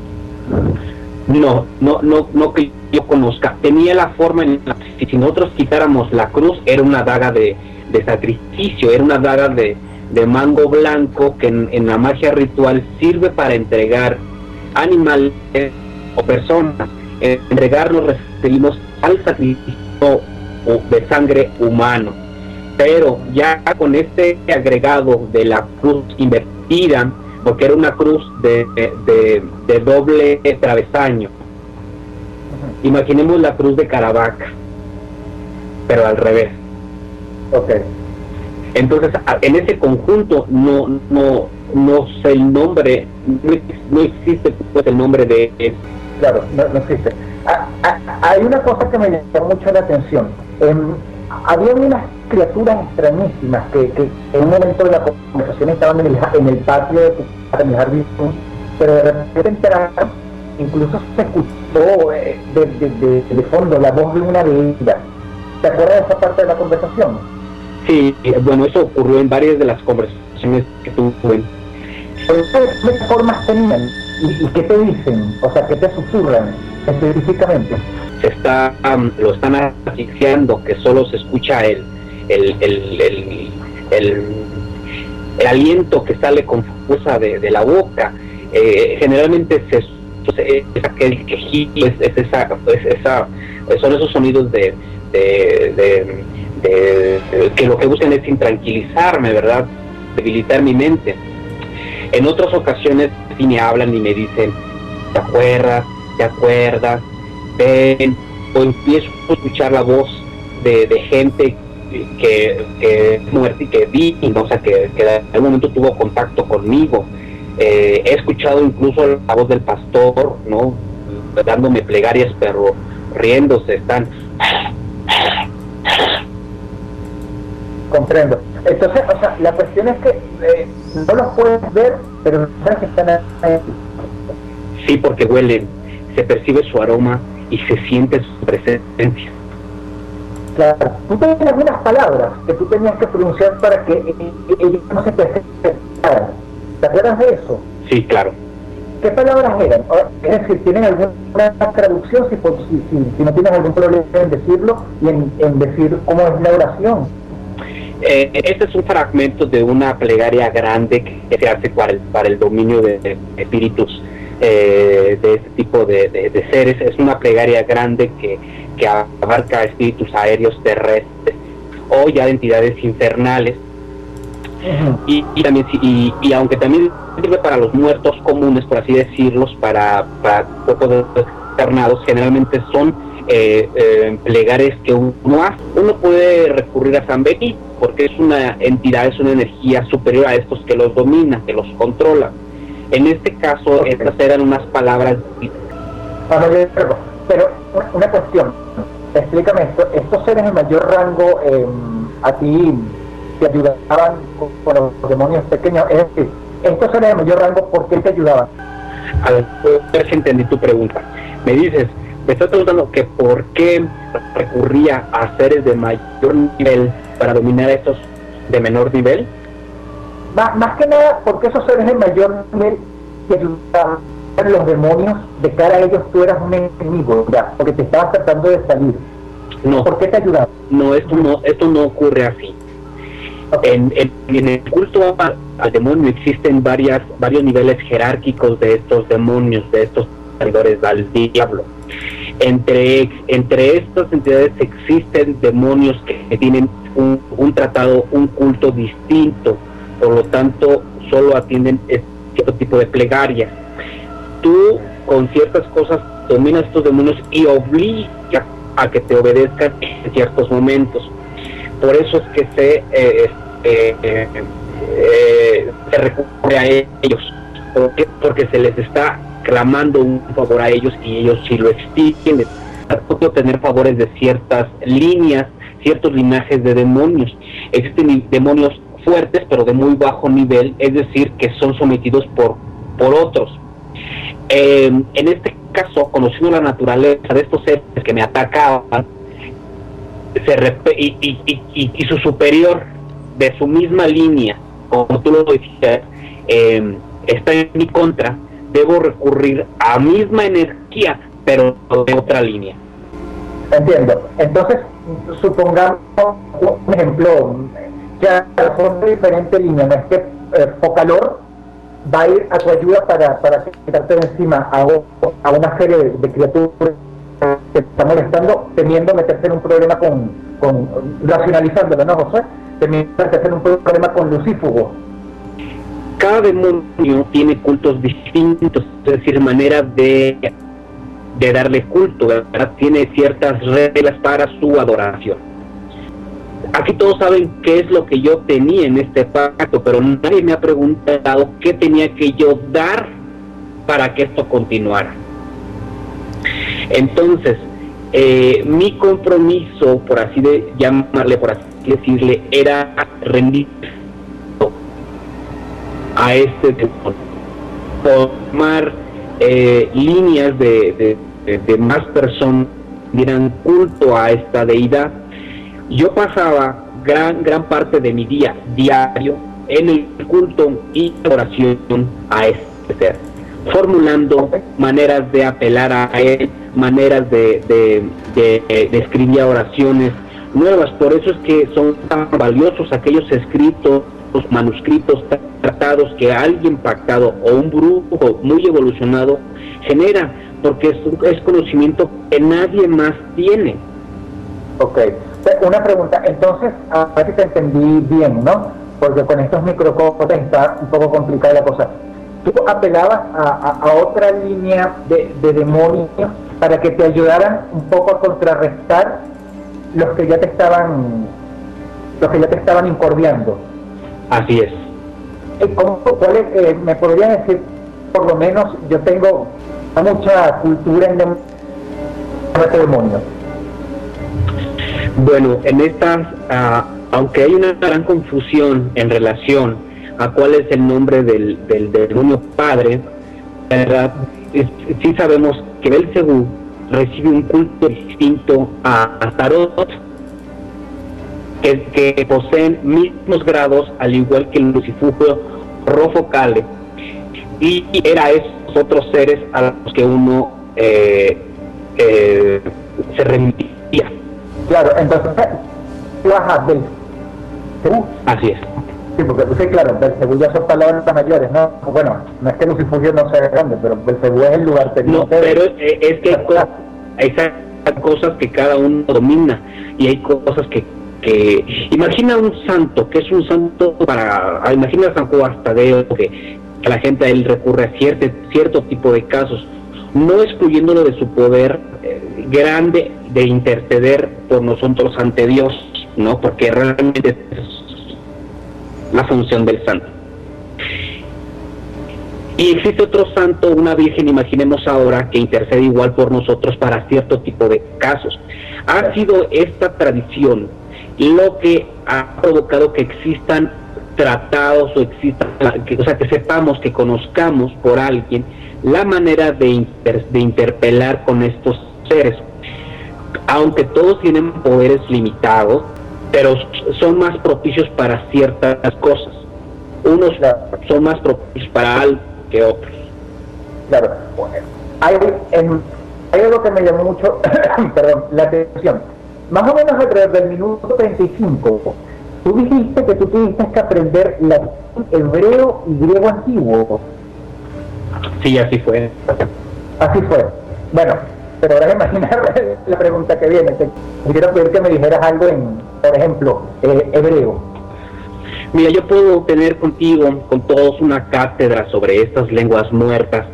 No, no, no, no que yo conozca. Tenía la forma en la si nosotros quitáramos la cruz, era una daga de, sacrificio, era una daga de, de mango blanco que en, la magia ritual sirve para entregar animales o personas. Entregar nos referimos al sacrificio de sangre humano. Pero ya con este agregado de la cruz invertida, porque era una cruz de, de, de doble travesaño. Imaginemos la cruz de Caravaca, pero al revés. Okay. Entonces, en ese conjunto no no no sé el nombre, no, existe pues el nombre de Claro, no, existe. Ah, ah, hay una cosa que me llamó mucho la atención. Em, había unas criaturas extrañísimas que, que, en un momento de la conversación estaban en el, en el patio de, el jardín, pero de repente enteraron, incluso se escuchó eh, de, de, de, fondo la voz de una de ellas. ¿Te acuerdas de esa parte de la conversación? Sí, bueno, eso ocurrió en varias de las conversaciones que tuve. ¿Qué formas tenían? ¿Y, qué te dicen? O sea, ¿qué te susurran específicamente? Se está, lo están asfixiando, que solo se escucha el, el, el, el, el aliento que sale confusa de, de la boca. Eh, generalmente se, es aquel quejido, es, es, esa, es esa, son esos sonidos de, de que lo que buscan es intranquilizarme, ¿verdad? Debilitar mi mente. En otras ocasiones sí me hablan y me dicen, ¿te acuerdas? ¿Te acuerdas? Ven, o empiezo a escuchar la voz de, gente que, que muerte y que vi, o sea, que, que, en algún momento tuvo contacto conmigo. Eh, he escuchado incluso la voz del pastor, ¿no? Dándome plegarias, pero riéndose, están Comprendo. Entonces, o sea, la cuestión es que eh, no los puedes ver, pero sabes que están ahí. Sí, porque huelen, se percibe su aroma y se siente su presencia. Claro. Tú tenías algunas palabras que tú tenías que pronunciar para que ellos no se presenten. ¿Te acuerdas de eso? Sí, claro. ¿Qué palabras eran? Es decir, ¿tienen alguna traducción si, si, si, no tienes algún problema en decirlo y en, en decir cómo es la oración? Eh, este es un fragmento de una plegaria grande que se hace para el, para el dominio de, espíritus eh, de este tipo de, seres. Es una plegaria grande que, que abarca espíritus aéreos terrestres o ya de entidades infernales. y, también y, y, aunque también sirve para los muertos comunes, por así decirlos, para, para cuerpos internados, generalmente son eh, eh, plegares que uno hace. Uno puede recurrir a San Benito porque es una entidad, es una energía superior a estos que los domina, que los controla. En este caso, estas eran unas palabras. Pero una cuestión, explícame esto, estos seres de mayor rango em, a ti te ayudaban con, los demonios pequeños, es decir, estos seres de mayor rango, ¿por qué te ayudaban? A ver si entendí tu pregunta. Me dices, me estoy preguntando que por qué recurría a seres de mayor nivel para dominar estos de menor nivel. más, más que nada, porque esos seres de mayor nivel que ayudaban los demonios, de cara a ellos tú eras un enemigo, ya, porque te estabas tratando de salir. No, ¿Por qué te ayudaban? no, esto no, esto no ocurre así. En, en- en el culto al demonio existen varias, varios niveles jerárquicos de estos demonios, de estos traidores al diablo. Entre, entre estas entidades existen demonios que, tienen un, un tratado, un culto distinto, por lo tanto solo atienden cierto tipo de plegaria. Tú con ciertas cosas dominas estos demonios y obligas a que te obedezcan en ciertos momentos. Por eso es que se, eh, eh, eh, se recurre a ellos, porque, porque se les está clamando un favor a ellos y ellos sí lo extienden. Puedo tener favores de ciertas líneas, ciertos linajes de demonios. Existen demonios fuertes pero de muy bajo nivel, es decir, que son sometidos por, por otros. Eh, en este caso, conociendo la naturaleza de estos seres que me atacaban, se y, y- y- y- su superior de su misma línea, como tú lo decías, eh, está en mi contra, debo recurrir a misma energía, pero de otra línea. Entiendo. Entonces, supongamos un ejemplo, que son de diferente línea, no es que eh, Focalor va a ir a tu ayuda para, para quitarte de encima a, una serie de, criaturas que te están molestando, temiendo meterse en un problema con, con racionalizándolo, ¿no, José? Temiendo meterse en un problema con Lucífugo. Cada demonio tiene cultos distintos, es decir, maneras de, de darle culto, ¿verdad? tiene ciertas reglas para su adoración. Aquí todos saben qué es lo que yo tenía en este pacto, pero nadie me ha preguntado qué tenía que yo dar para que esto continuara. Entonces, eh, mi compromiso, por así de llamarle, por así decirle, era rendir a este demonio, formar eh, líneas de, de- de- más personas dieran culto a esta deidad. Yo pasaba gran, gran parte de mi día diario en el culto y oración a este ser, formulando maneras de apelar a él, maneras de, de, escribir oraciones nuevas. Por eso es que son tan valiosos aquellos escritos, los manuscritos, tratados que alguien pactado o un brujo muy evolucionado genera, porque es, es conocimiento que nadie más tiene. Ok. Una pregunta, entonces, a ver si te entendí bien, ¿no? Porque con estos microcortes está un poco complicada la cosa. Tú apelabas a, a- a otra línea de, de demonios para que te ayudaran un poco a contrarrestar los que ya te estaban los que ya te estaban incordiando. Así es. Eh, ¿cómo- cuál es, eh, ¿Me podría decir, por lo menos, yo tengo mucha cultura en este demonio? Bueno, en estas, ah, aunque hay una gran confusión en relación a cuál es el nombre del, del demonio padre, ¿verdad? Sí sabemos que Belcebú recibe un culto distinto a Astaroth, que, que poseen mismos grados, al igual que el Lucifugio Rofocale, y era esos otros seres a los que uno eh, eh, se remitía. Claro, entonces, baja del Cebú. Así es. Sí, porque sí, claro, Belcebú ya son palabras mayores, ¿no? Bueno, no es que Lucifugio no sea grande, pero Belcebú es el lugar No, pero eh, es que hay, co- hay sa- cosas que cada uno domina y hay cosas que, que... Imagina un santo, que es un santo para... Imagina a San Juan Tadeo, que, que la gente a él recurre a cierto, cierto tipo de casos, no excluyéndolo de su poder eh, grande de interceder por nosotros ante Dios, ¿no? Porque realmente es la función del santo. Y existe otro santo, una virgen, imaginemos ahora, que intercede igual por nosotros para cierto tipo de casos. Ha sido esta tradición lo que ha provocado que existan tratados o existan, que, o sea, que sepamos, que conozcamos por alguien la manera de, inter- de interpelar con estos seres. Aunque todos tienen poderes limitados, pero son más propicios para ciertas cosas. Unos son más propios para algo que otros. Claro, hay, hay algo que me llamó mucho [coughs] perdón, la atención. Más o menos alrededor del minuto 35, tú dijiste que tú tuviste que aprender latín, hebreo y griego antiguo. Sí, así fue. Así fue. Bueno, pero ahora [laughs] imaginar la pregunta que viene. Te quiero pedir que me dijeras algo en, por ejemplo, eh, hebreo. Mira, yo puedo tener contigo, con todos, una cátedra sobre estas lenguas muertas,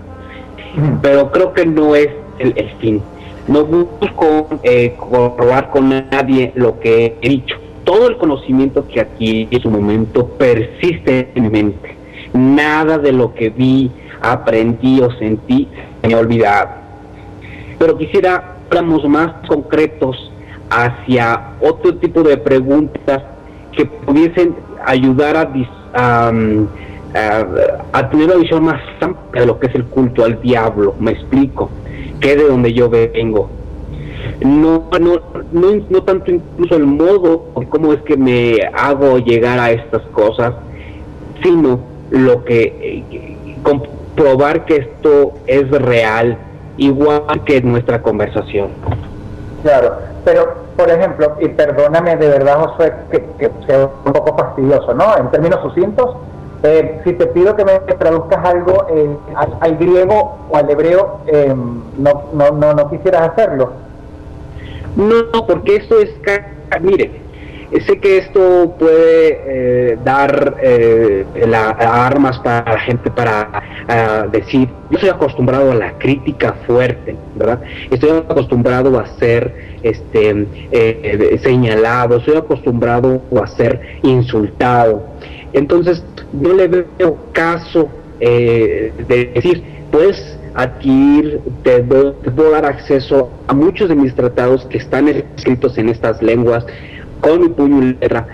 pero creo que no es el, fin. No busco eh, corrobar con nadie lo que he dicho. Todo el conocimiento que aquí en su momento persiste en mi mente. Nada de lo que vi, aprendí o sentí se me ha olvidado. Pero quisiera hablamos más concretos hacia otro tipo de preguntas que pudiesen ayudar a, a, tener una visión más amplia de lo que es el culto al diablo. Me explico, que de donde yo vengo. No, no, no, tanto incluso el modo de cómo es que me hago llegar a estas cosas, sino lo que eh, comprobar que esto es real, igual que nuestra conversación. Claro, pero por ejemplo, y perdóname de verdad, Josué, que, que sea un poco fastidioso, ¿no? En términos sucintos, eh, si te pido que me traduzcas algo eh, al, griego o al hebreo, eh, no, no, no, no quisieras hacerlo. No, porque esto es, mire, sé que esto puede dar la, armas para la gente para decir, yo soy acostumbrado a la crítica fuerte, ¿verdad? Estoy acostumbrado a ser este, señalado, estoy acostumbrado a ser insultado. Entonces, no le veo caso eh, de decir, puedes adquirir, te, puedo dar acceso a muchos de mis tratados que están escritos en estas lenguas con mi puño y letra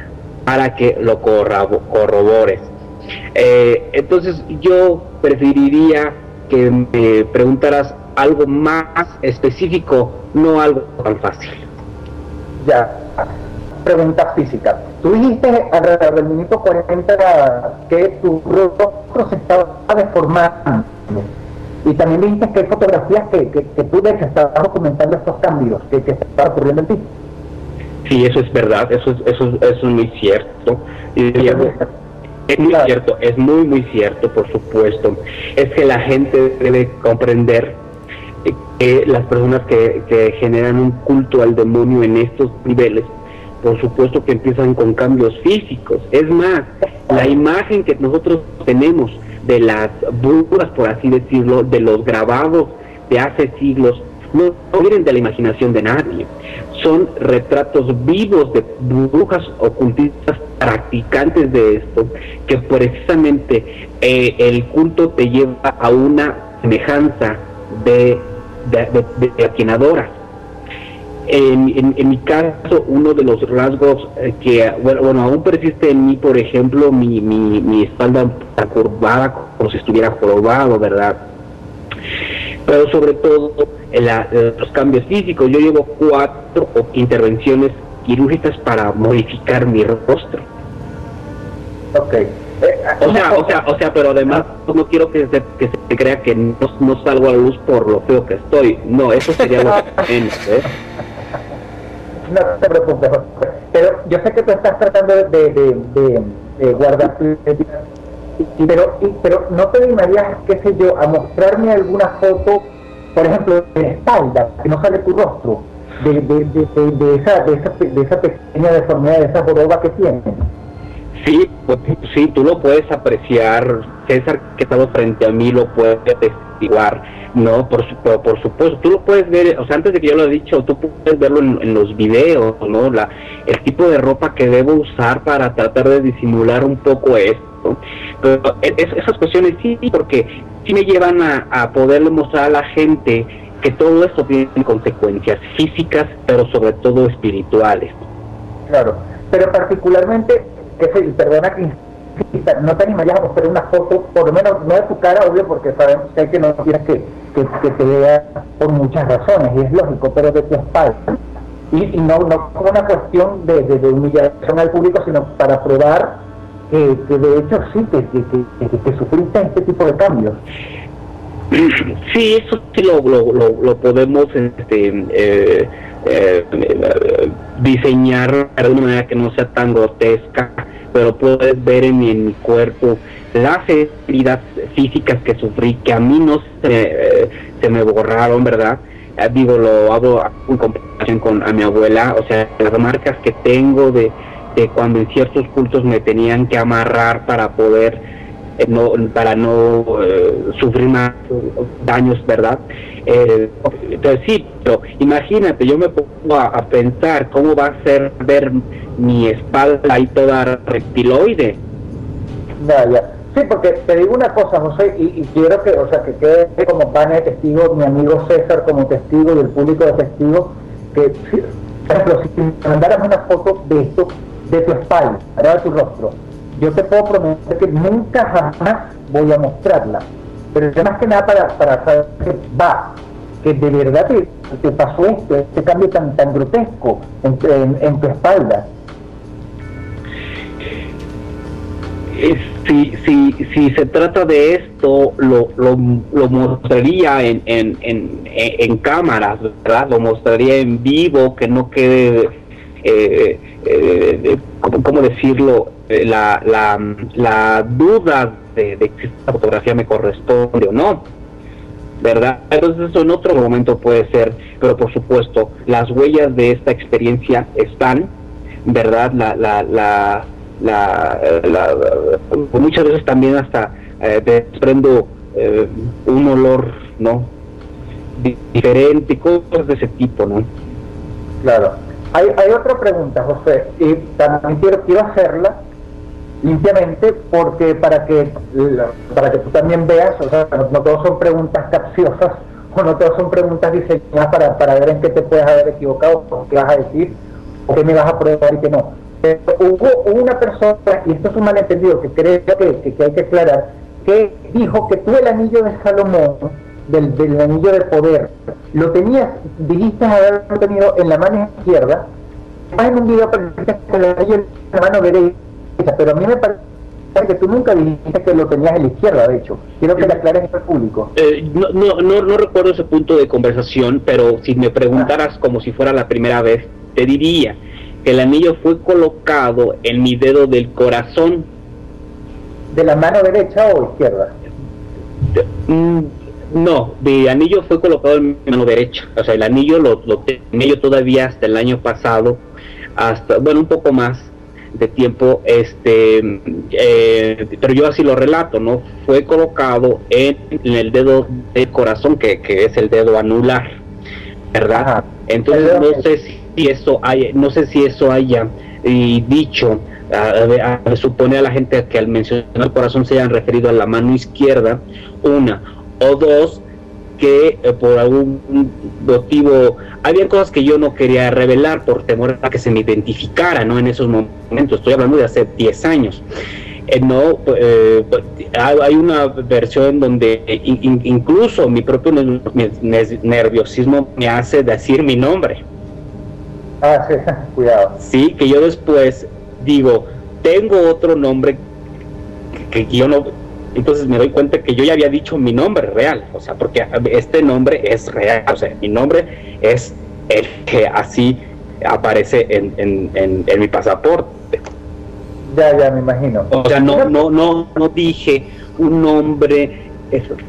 para que lo corrobores. Eh, entonces yo preferiría que me preguntaras algo más específico, no algo tan fácil. Ya, pregunta física. Tú dijiste alrededor del minuto 40 que tu rostro se estaba deformando. Y también dijiste que hay fotografías que, que, que tú hecho estabas documentando estos cambios que, que estaban ocurriendo en ti. Sí, eso es verdad, eso es, eso, eso es muy cierto. Y, es muy cierto, es muy, muy cierto, por supuesto. Es que la gente debe comprender que las personas que, que generan un culto al demonio en estos niveles por supuesto que empiezan con cambios físicos. Es más, la imagen que nosotros tenemos de las brujas, por así decirlo, de los grabados de hace siglos, no, vienen de la imaginación de nadie. Son retratos vivos de brujas ocultistas practicantes de esto, que precisamente eh, el culto te lleva a una semejanza de, de, de, de, en, en, mi caso, uno de los rasgos eh, que, bueno, aún persiste en mí, por ejemplo, mi, mi, mi espalda está curvada como si estuviera jorobado, ¿verdad? Pero sobre todo los cambios físicos. Yo llevo cuatro intervenciones quirúrgicas para modificar mi rostro. Ok. o sea, o sea, o sea, pero además no quiero que se, que se crea que no, no salgo a luz por lo feo que estoy. No, eso sería lo [laughs] menos, ¿eh? no te preocupes, pero yo sé que tú estás tratando de, de, de, guardar pero, pero no te animarías, qué sé yo, a mostrarme alguna foto, por ejemplo, de espalda, que no sale tu rostro, de, de, de, esa, de, esa, de esa pequeña deformidad, de esa joroba que tienes. Sí, pues, sí, tú lo puedes apreciar, César, que estamos frente a mí, lo puedes testiguar no, por, por supuesto, tú lo puedes ver, o sea, antes de que yo lo he dicho, tú puedes verlo en, los videos, ¿no? La, el tipo de ropa que debo usar para tratar de disimular un poco esto. Pero esas cuestiones sí, porque sí me llevan a, a poderle mostrar a la gente que todo esto tiene consecuencias físicas, pero sobre todo espirituales. Claro, pero particularmente, perdona que no te animarías a mostrar una foto, por lo menos no de tu cara, obvio, porque sabemos que no quieres que, que, te vea por muchas razones, y es lógico, pero de tu espalda. Y, no, no como una cuestión de, humillación al público, sino para probar que, de hecho sí, que, que, sufriste este tipo de cambios. Sí, eso sí lo, lo, podemos este, eh, eh, diseñar de una manera que no sea tan grotesca, pero puedes ver en mi, cuerpo las heridas físicas que sufrí, que a mí no se, eh, se me borraron, ¿verdad? digo, lo hago en comparación con a mi abuela, o sea, las marcas que tengo de, de cuando en ciertos cultos me tenían que amarrar para poder eh, no para no eh, sufrir más daños verdad eh, entonces sí pero imagínate yo me pongo a, pensar cómo va a ser ver mi espalda ahí toda reptiloide. Ya ya. Sí porque te digo una cosa José y, quiero que o sea que quede como pan de testigo mi amigo César como testigo y el público de testigo que por ejemplo si mandaras una foto de esto de tu espalda, de tu rostro. Yo te puedo prometer que nunca jamás voy a mostrarla. Pero es más que nada para, para saber que va, que de verdad te, pasó esto, este cambio tan, tan grotesco en, tu espalda. Si, si, si se trata de esto, lo, lo, lo mostraría en, en, en, en cámaras, ¿verdad? Lo mostraría en vivo, que no quede eh, eh, ¿cómo, decirlo? Eh, la, la, la duda de, de si esta fotografía me corresponde o no. ¿verdad? Entonces eso en otro momento puede ser, pero por supuesto, las huellas de esta experiencia están, ¿verdad? La, la, la, la, muchas veces también hasta eh, desprendo eh, un olor, ¿no? diferente, cosas de ese tipo, ¿no? Claro. Hay, hay otra pregunta, José, y también quiero, quiero hacerla limpiamente porque para que para que tú también veas, o sea, no, todos son preguntas capciosas o no todos son preguntas diseñadas para, para ver en qué te puedes haber equivocado o qué vas a decir o qué me vas a probar y qué no. Pero hubo una persona, y esto es un malentendido que creo que hay que aclarar, que dijo que tú el anillo de Salomón del, del, anillo de poder, lo tenías, dijiste haberlo tenido en la mano izquierda, en un video con el anillo en la mano derecha, pero a mí me parece que tú nunca dijiste que lo tenías en la izquierda, de hecho. Quiero que le aclares esto al público. Eh, no, no, no, no, recuerdo ese punto de conversación, pero si me preguntaras como si fuera la primera vez, te diría que el anillo fue colocado en mi dedo del corazón. ¿De la mano derecha o izquierda? Mm, no, mi anillo fue colocado en mi mano derecha. O sea, el anillo lo, lo tenía yo todavía hasta el año pasado, hasta, bueno, un poco más de tiempo, este, eh, pero yo así lo relato, ¿no? Fue colocado en, el dedo del corazón, que, que, es el dedo anular, ¿verdad? Entonces no sé si eso hay, no sé si eso haya y dicho, supone a la gente que al mencionar el corazón se hayan referido a la mano izquierda, una, o dos, que eh, por algún motivo había cosas que yo no quería revelar por temor a que se me identificara, ¿no? En esos momentos, estoy hablando de hace 10 años. Eh, no, eh, hay una versión donde incluso mi propio nerviosismo me hace decir mi nombre. Ah, sí, [laughs] cuidado. Sí, que yo después digo, tengo otro nombre que yo no, entonces me doy cuenta que yo ya había dicho mi nombre real, o sea, porque este nombre es real, o sea, mi nombre es el que así aparece en, en, en, mi pasaporte. Ya, ya, me imagino. O sea, no, no, no, no dije un nombre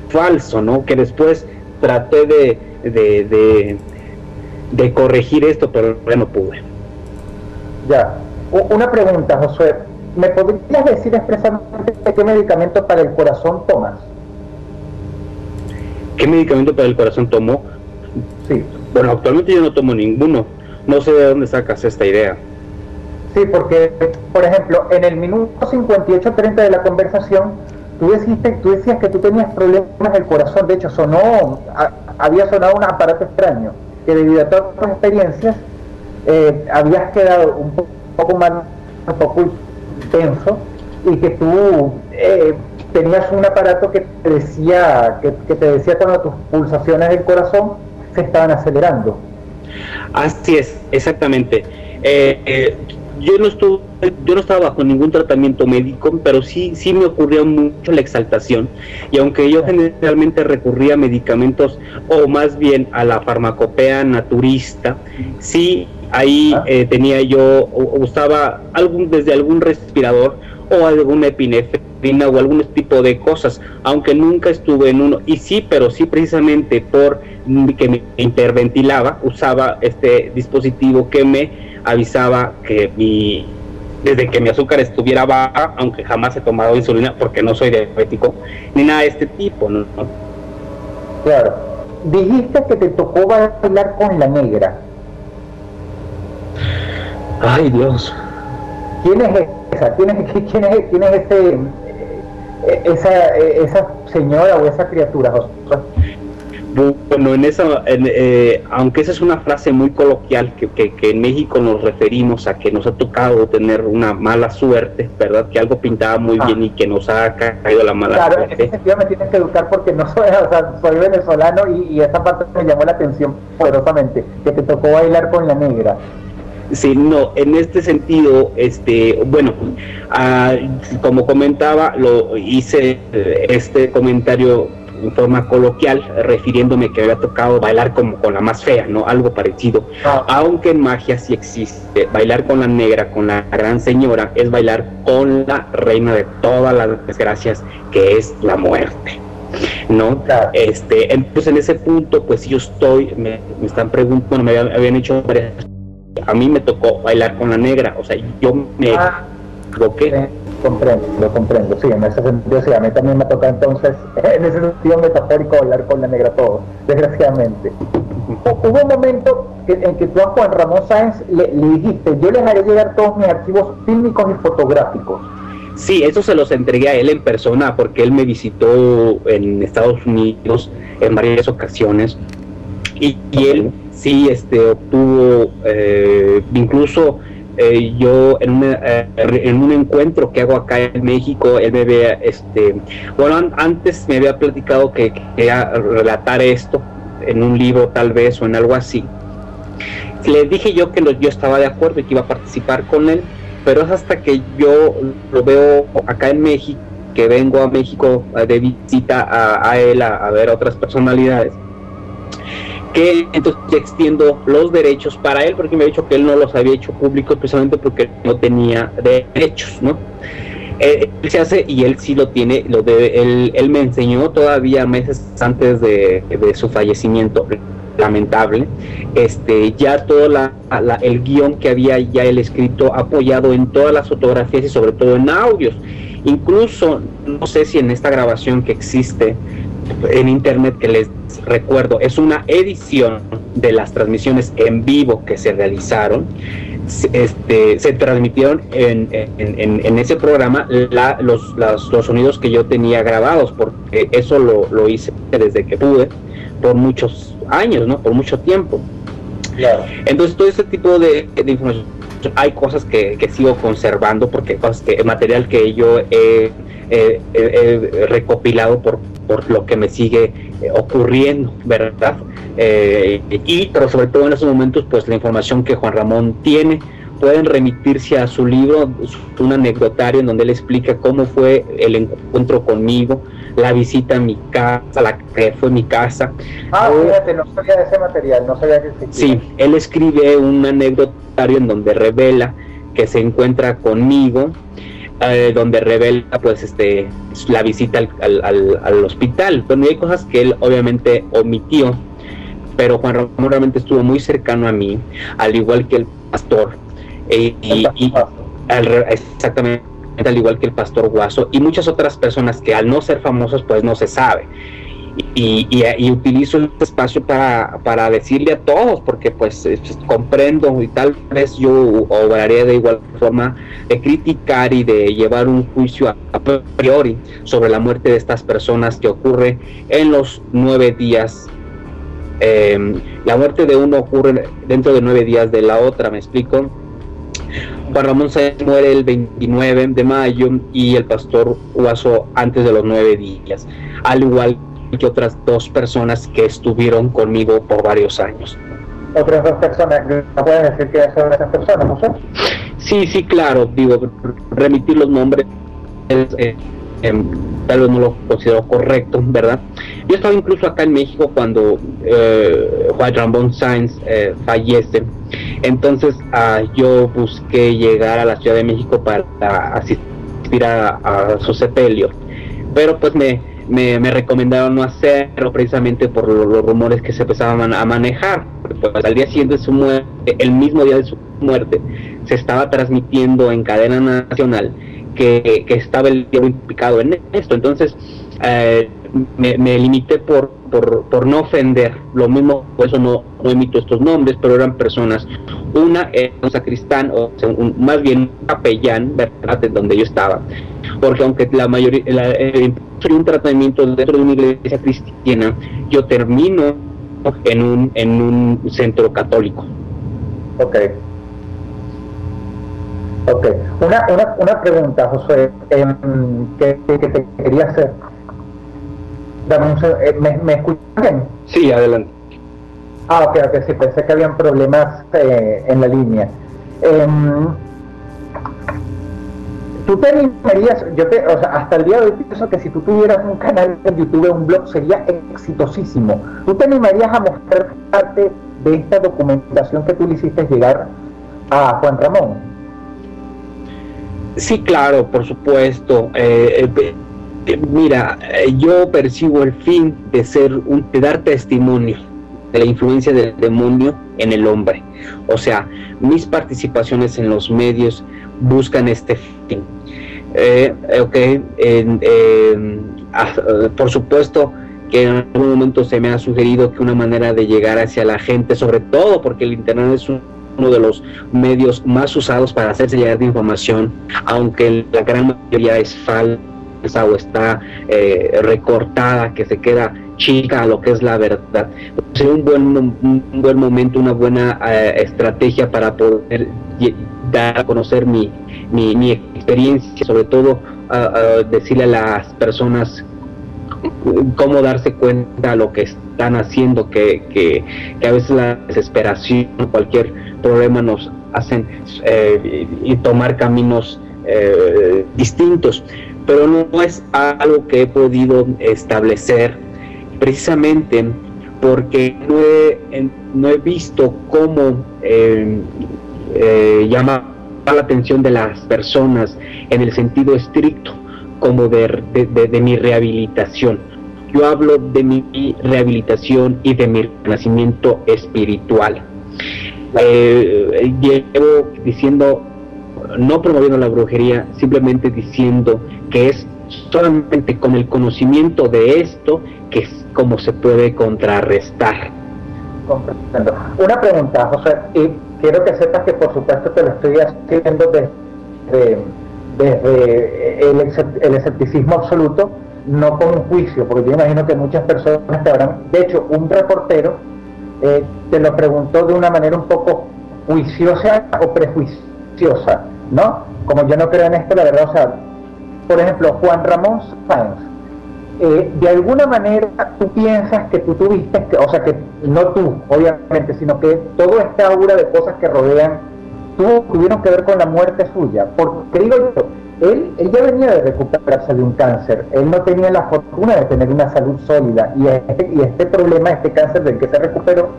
falso, ¿no? Que después traté de, de, de, de corregir esto, pero ya no pude. Ya. Una pregunta, Josué ¿Me podrías decir expresamente qué medicamento para el corazón tomas? ¿Qué medicamento para el corazón tomo? Sí. Bueno, actualmente yo no tomo ninguno. No sé de dónde sacas esta idea. Sí, porque, por ejemplo, en el minuto 58-30 de la conversación, tú, dijiste, tú decías que tú tenías problemas del corazón. De hecho, sonó, había sonado un aparato extraño, que debido a todas tus experiencias, eh, habías quedado un poco, más un poco tenso y que tú eh, tenías un aparato que te decía que, te decía cuando tus pulsaciones del corazón se estaban acelerando. Así es, exactamente. Eh, eh, yo no estuve, yo no estaba bajo ningún tratamiento médico, pero sí, sí me ocurrió mucho la exaltación. Y aunque yo generalmente recurría a medicamentos o más bien a la farmacopea naturista, sí ahí ah. eh, tenía yo, usaba algún, desde algún respirador o alguna epinefrina o algún tipo de cosas, aunque nunca estuve en uno. Y sí, pero sí precisamente por que me interventilaba, usaba este dispositivo que me avisaba que mi desde que mi azúcar estuviera baja, aunque jamás he tomado insulina porque no soy diabético, ni nada de este tipo, ¿no? Claro. Dijiste que te tocó bailar con la negra. Ay, Dios. ¿Quién es esa? ¿Quién es, quién es, quién es ese, eh, esa, eh, esa señora o esa criatura, bueno, en esa, eh, aunque esa es una frase muy coloquial, que, que, en México nos referimos a que nos ha tocado tener una mala suerte, ¿verdad? Que algo pintaba muy bien ah. y que nos ha caído la mala suerte. Claro, en ese sentido me tienes que educar porque no soy, o sea, soy venezolano y, esa parte me llamó la atención poderosamente, que te tocó bailar con la negra. Sí, no, en este sentido, este, bueno, ah, como comentaba, lo hice eh, este comentario en forma coloquial, refiriéndome que había tocado bailar como con la más fea, ¿no? Algo parecido. Ah. Aunque en magia sí existe, bailar con la negra, con la gran señora, es bailar con la reina de todas las desgracias, que es la muerte. ¿no? Este, entonces en ese punto, pues yo estoy, me, están preguntando, me habían, hecho a mí me tocó bailar con la negra, o sea, yo me ah. equivoqué. Comprendo, lo comprendo, sí, en ese sentido, sí, a mí también me toca entonces, [laughs] en ese sentido metafórico, hablar con la negra todo, [laughs] desgraciadamente. Hubo un momento en que tú a Juan Ramón Sáenz le, dijiste, yo les haré llegar todos mis archivos fílmicos y fotográficos. Sí, eso se los entregué a él en persona porque él me visitó en Estados Unidos en varias ocasiones y, él sí este, obtuvo eh, incluso eh, yo en, una, eh, en un encuentro que hago acá en México, él me ve, este, bueno, antes me había platicado que quería relatar esto en un libro tal vez o en algo así. Le dije yo que yo estaba de acuerdo y que iba a participar con él, pero es hasta que yo lo veo acá en México, que vengo a México de visita a, él, a, a ver otras personalidades que entonces extiendo los derechos para él, porque me ha dicho que él no los había hecho públicos precisamente porque no tenía derechos, ¿no? Eh, él se hace y él sí lo tiene, lo él, él me enseñó todavía meses antes de, su fallecimiento, lamentable, este, ya todo la, el guion que había ya él escrito apoyado en todas las fotografías y sobre todo en audios. Incluso, no sé si en esta grabación que existe en internet que les recuerdo, es una edición de las transmisiones en vivo que se realizaron. Este, se transmitieron en, en, ese programa los, los, sonidos que yo tenía grabados, porque eso lo, lo, hice desde que pude, por muchos años, ¿no? Por mucho tiempo. Entonces, todo ese tipo de, información, hay cosas que, que, sigo conservando, porque cosas que, material que yo he recopilado por por lo que me sigue eh, ocurriendo, ¿verdad? Eh, y, pero sobre todo en esos momentos, pues la información que Juan Ramón tiene, pueden remitirse a su libro, un anecdotario en donde él explica cómo fue el encuentro conmigo, la visita a mi casa, la que fue mi casa. Ah, fíjate, no sabía de ese material, no sabía que Sí, él escribe un anecdotario en donde revela que se encuentra conmigo, eh, donde revela pues este la visita al, hospital, donde hay cosas que él obviamente omitió, pero Juan Ramón realmente estuvo muy cercano a mí, al igual que el pastor, e, y, exactamente al igual que el pastor Guaso y muchas otras personas que al no ser famosos pues no se sabe y, utilizo este espacio para, para, decirle a todos, porque pues, comprendo y tal vez yo obraré de igual forma de criticar y de llevar un juicio a, priori sobre la muerte de estas personas que ocurre en los nueve días. Em, la muerte de uno ocurre dentro de nueve días de la otra, ¿me explico? Juan Ramón se muere el 29 de mayo y el pastor Huaso antes de los nueve días, al igual que otras dos personas que estuvieron conmigo por varios años. otras dos personas. ¿No puedes decir que son esas personas, José? Sí, sí, claro. Digo, remitir los nombres eh, em, tal vez no lo considero correcto, ¿verdad? Yo estaba incluso acá en México cuando eh, Juan Rambón Sainz eh, fallece. Entonces ah, yo busqué llegar a la Ciudad de México para asistir a, su sepelio. Pero pues me, me, recomendaron no hacerlo precisamente por los, rumores que se empezaban a manejar. Pues al día siguiente de su muerte, el mismo día de su muerte, se estaba transmitiendo en cadena nacional que, estaba el diablo implicado en esto. Entonces, eh, me, limité por, por, no ofender. Lo mismo, por eso no, no, emito estos nombres, pero eran personas. Una era un sacristán, o más bien un capellán, ¿verdad? De donde yo estaba. Porque aunque la mayoría, la, eh, un tratamiento dentro de una iglesia cristiana, yo termino en un, en un centro católico. Ok. Ok, una, una, una pregunta, José, em, que, te quería hacer. Eh, ¿me, ¿Me escuchan bien? Sí, adelante. Ah, ok, ok, sí, pensé que habían problemas eh, en la línea. Em, ¿Tú te animarías, yo te, o sea, hasta el día de hoy pienso que si tú tuvieras un canal en YouTube, un blog, sería exitosísimo. ¿Tú te animarías a mostrar parte de esta documentación que tú le hiciste llegar a Juan Ramón? Sí, claro, por supuesto. Eh, mira, yo percibo el fin de ser un, de dar testimonio de la influencia del demonio en el hombre. O sea, mis participaciones en los medios buscan este fin. Ah, por supuesto que en algún momento se me ha sugerido que una manera de llegar hacia la gente, sobre todo porque el Internet es un uno de los medios más usados para hacerse llegar de información, aunque la gran mayoría es falsa o está eh, recortada, que se queda chica a lo que es la verdad. Sería un buen, buen momento, una buena eh, estrategia para poder dar a conocer mi, mi, experiencia, sobre todo decirle a las personas cómo darse cuenta de lo que están haciendo, que, que, que a veces la desesperación, cualquier problema nos hacen eh, y tomar caminos eh, distintos, pero no es algo que he podido establecer precisamente porque no he, no he visto cómo eh, llamar la atención de las personas en el sentido estricto como de, de mi rehabilitación. Yo hablo de mi rehabilitación y de mi renacimiento espiritual eh, llevo diciendo, no promoviendo la brujería, simplemente diciendo que es solamente con el conocimiento de esto que es como se puede contrarrestar. Comprendo. Una pregunta, José, y quiero que sepas que por supuesto te lo estoy haciendo desde, desde el, escepticismo absoluto, no con un juicio, porque yo imagino que muchas personas te habrán, de hecho, un reportero eh, te lo preguntó de una manera un poco juiciosa o prejuiciosa, ¿no? Como yo no creo en esto, la verdad, o sea, por ejemplo, Juan Ramón Sáenz, eh, de alguna manera tú piensas que tú tuviste, que, o sea, que no tú, obviamente, sino que toda esta aura de cosas que rodean, tú tuvieron que ver con la muerte suya, porque digo yo, él, él, ya venía de recuperarse de un cáncer, él no tenía la fortuna de tener una salud sólida y este, este problema, este cáncer del que se recuperó,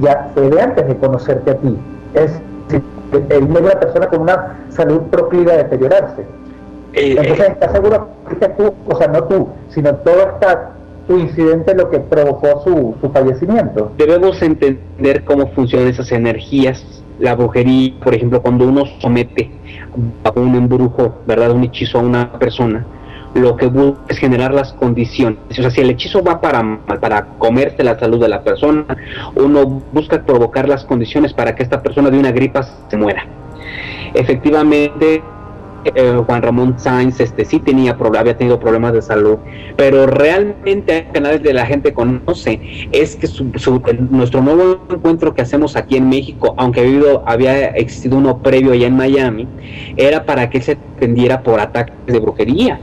ya se ve antes de conocerte a ti. Él es una persona con una salud proclive a deteriorarse. Eh, Entonces, eh. ¿estás seguro que tú, o sea, no tú, sino todo está tu incidente lo que provocó su, su fallecimiento? Debemos entender cómo funcionan esas energías la brujería, por ejemplo, cuando uno somete a un embrujo, ¿verdad? Un hechizo a una persona, lo que busca es generar las condiciones. O sea, si el hechizo va para, para comerse la salud de la persona, uno busca provocar las condiciones para que esta persona de una gripa se muera. Efectivamente, eh, Juan Ramón Sainz este sí tenía había tenido problemas de salud, pero realmente que nadie de la gente conoce es que nuestro nuevo encuentro que hacemos aquí en México, aunque habido, había existido uno previo allá en Miami, era para que se atendiera por ataques de brujería.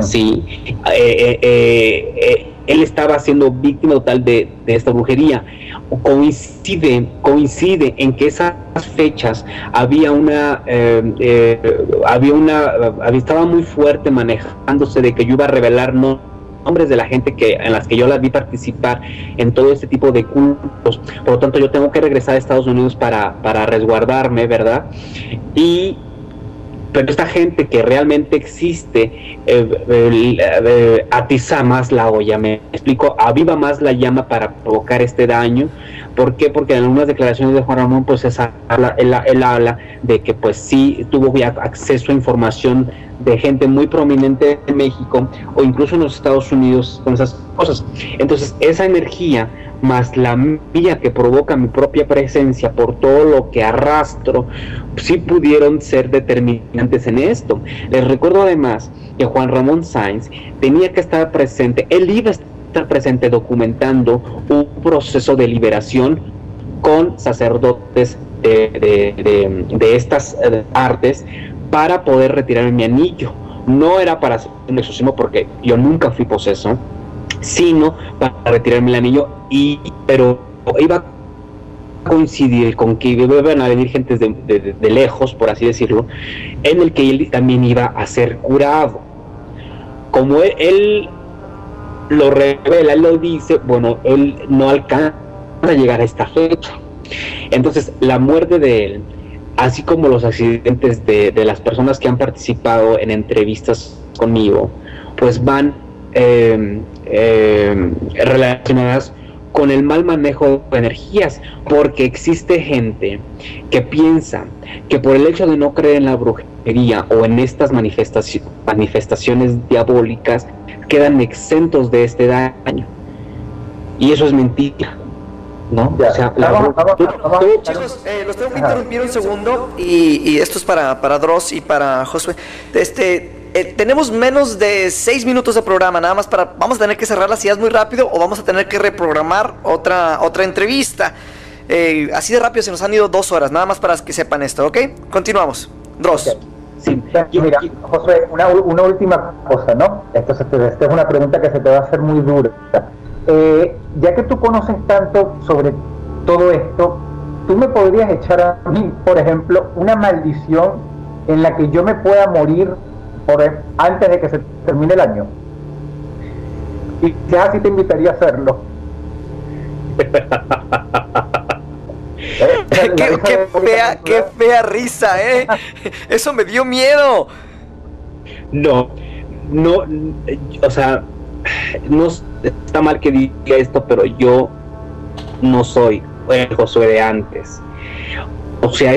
Sí, eh, eh, él estaba siendo víctima total de, esta brujería. coincide, coincide en que esas fechas había una, eh, eh, había una, estaba muy fuerte manejándose de que yo iba a revelar nombres de la gente que en las que yo las vi participar en todo este tipo de cultos. Por lo tanto, yo tengo que regresar a Estados Unidos para, para resguardarme, ¿verdad? Y pero esta gente que realmente existe eh, eh, atiza más la olla, me explico, aviva más la llama para provocar este daño. ¿Por qué? Porque en algunas declaraciones de Juan Ramón, pues él, habla de que pues sí tuvo acceso a información de gente muy prominente en México o incluso en los Estados Unidos con esas cosas. Entonces, esa energía más la mía que provoca mi propia presencia por todo lo que arrastro, sí pudieron ser determinantes en esto. Les recuerdo además que Juan Ramón Sainz tenía que estar presente, él iba a estar presente documentando un proceso de liberación con sacerdotes de, estas eh, artes para poder retirar mi anillo. No era para hacer un exorcismo porque yo nunca fui poseso, sino para retirarme el anillo, y, pero iba a coincidir con que iban a venir gentes de, lejos, por así decirlo, en el que él también iba a ser curado. Como él, lo revela, lo dice, bueno, él no alcanza a llegar a esta fecha. Entonces, la muerte de él, así como los accidentes de, de las personas que han participado en entrevistas conmigo, pues van eh, eh, relacionadas con el mal manejo de energías, porque existe gente que piensa que por el hecho de no creer en la brujería o en estas manifestaciones diabólicas, quedan exentos de este daño. Y eso es mentira. ¿no? Chicos, los tengo que interrumpir un segundo y, esto es para, para Dross y para Josué. Este, eh, tenemos menos de seis minutos de programa, nada más para. Vamos a tener que cerrar las ideas muy rápido o vamos a tener que reprogramar otra, otra entrevista. Eh, así de rápido se nos han ido dos horas, nada más para que sepan esto, ¿ok? Continuamos. Dross. Sí, mira, José, una, última cosa, ¿no? Esto, esta es una pregunta que se te va a hacer muy dura. Eh, ya que tú conoces tanto sobre todo esto, ¿tú me podrías echar a mí, por ejemplo, una maldición en la que yo me pueda morir por, antes de que se termine el año. Y ya así te invitaría a hacerlo. [laughs] qué, fea, qué fea risa, ¿eh? Eso me dio miedo. No, no, o sea, no está mal que diga esto, pero yo no soy el Josué de antes. O sea,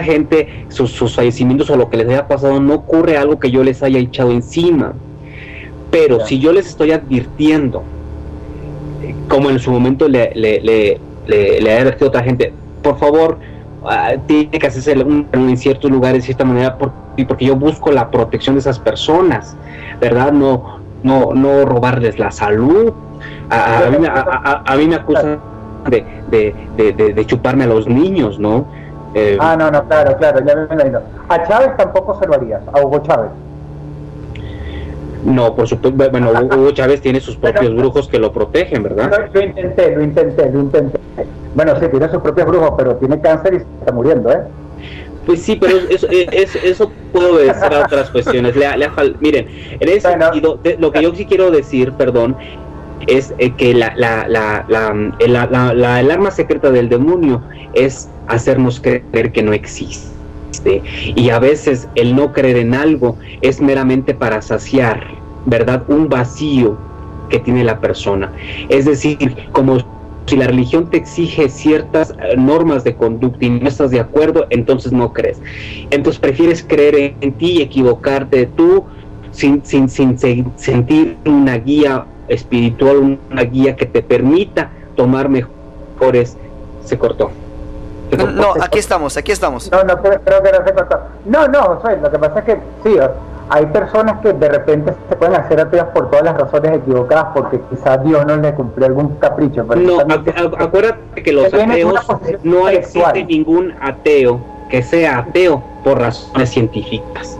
es gente, sus, fallecimientos o lo que les haya pasado, no ocurre algo que yo les haya echado encima. Pero si yo les estoy advirtiendo, como en su momento le, le, le, le, advertido a otra gente, por favor, ah, tiene que hacerse en ciertos lugares de cierta manera porque, porque yo busco la protección de esas personas, ¿verdad? No, no, no robarles la salud. A, mí, me acusan de, de, de, de, chuparme a los niños, ¿no? Eh, ah, no, no, claro, claro, ya me imagino. A Chávez tampoco se lo harías, a Hugo Chávez. No, por supuesto, bueno, [laughs] Hugo Chávez tiene sus propios brujos que lo protegen, ¿verdad? Lo, intenté, lo intenté, lo intenté. Bueno, sí, tiene sus propios brujos, pero tiene cáncer y se está muriendo, ¿eh? Pues sí, pero eso, eso, puedo decir a otras cuestiones. miren, en ese sentido, lo que yo sí quiero decir, perdón, es eh, que la, la, la, la, el arma secreta del demonio es hacernos creer que no existe. Y a veces el no creer en algo es meramente para saciar, ¿verdad? Un vacío que tiene la persona. Es decir, como si la religión te exige ciertas eh, normas de conducta y no estás de acuerdo, entonces no crees. Entonces prefieres creer en ti y equivocarte tú sin, sin, sin sentir una guía espiritual, una guía que te permita tomar mejores. Se cortó. No, aquí estamos, aquí estamos. No, no, creo, que no se cortó. No, no, lo que pasa es que sí, hay personas que de repente se pueden hacer ateas por todas las razones equivocadas porque quizás Dios no le cumplió algún capricho. no, acuérdate que los ateos, no existe ningún ateo que sea ateo por razones científicas.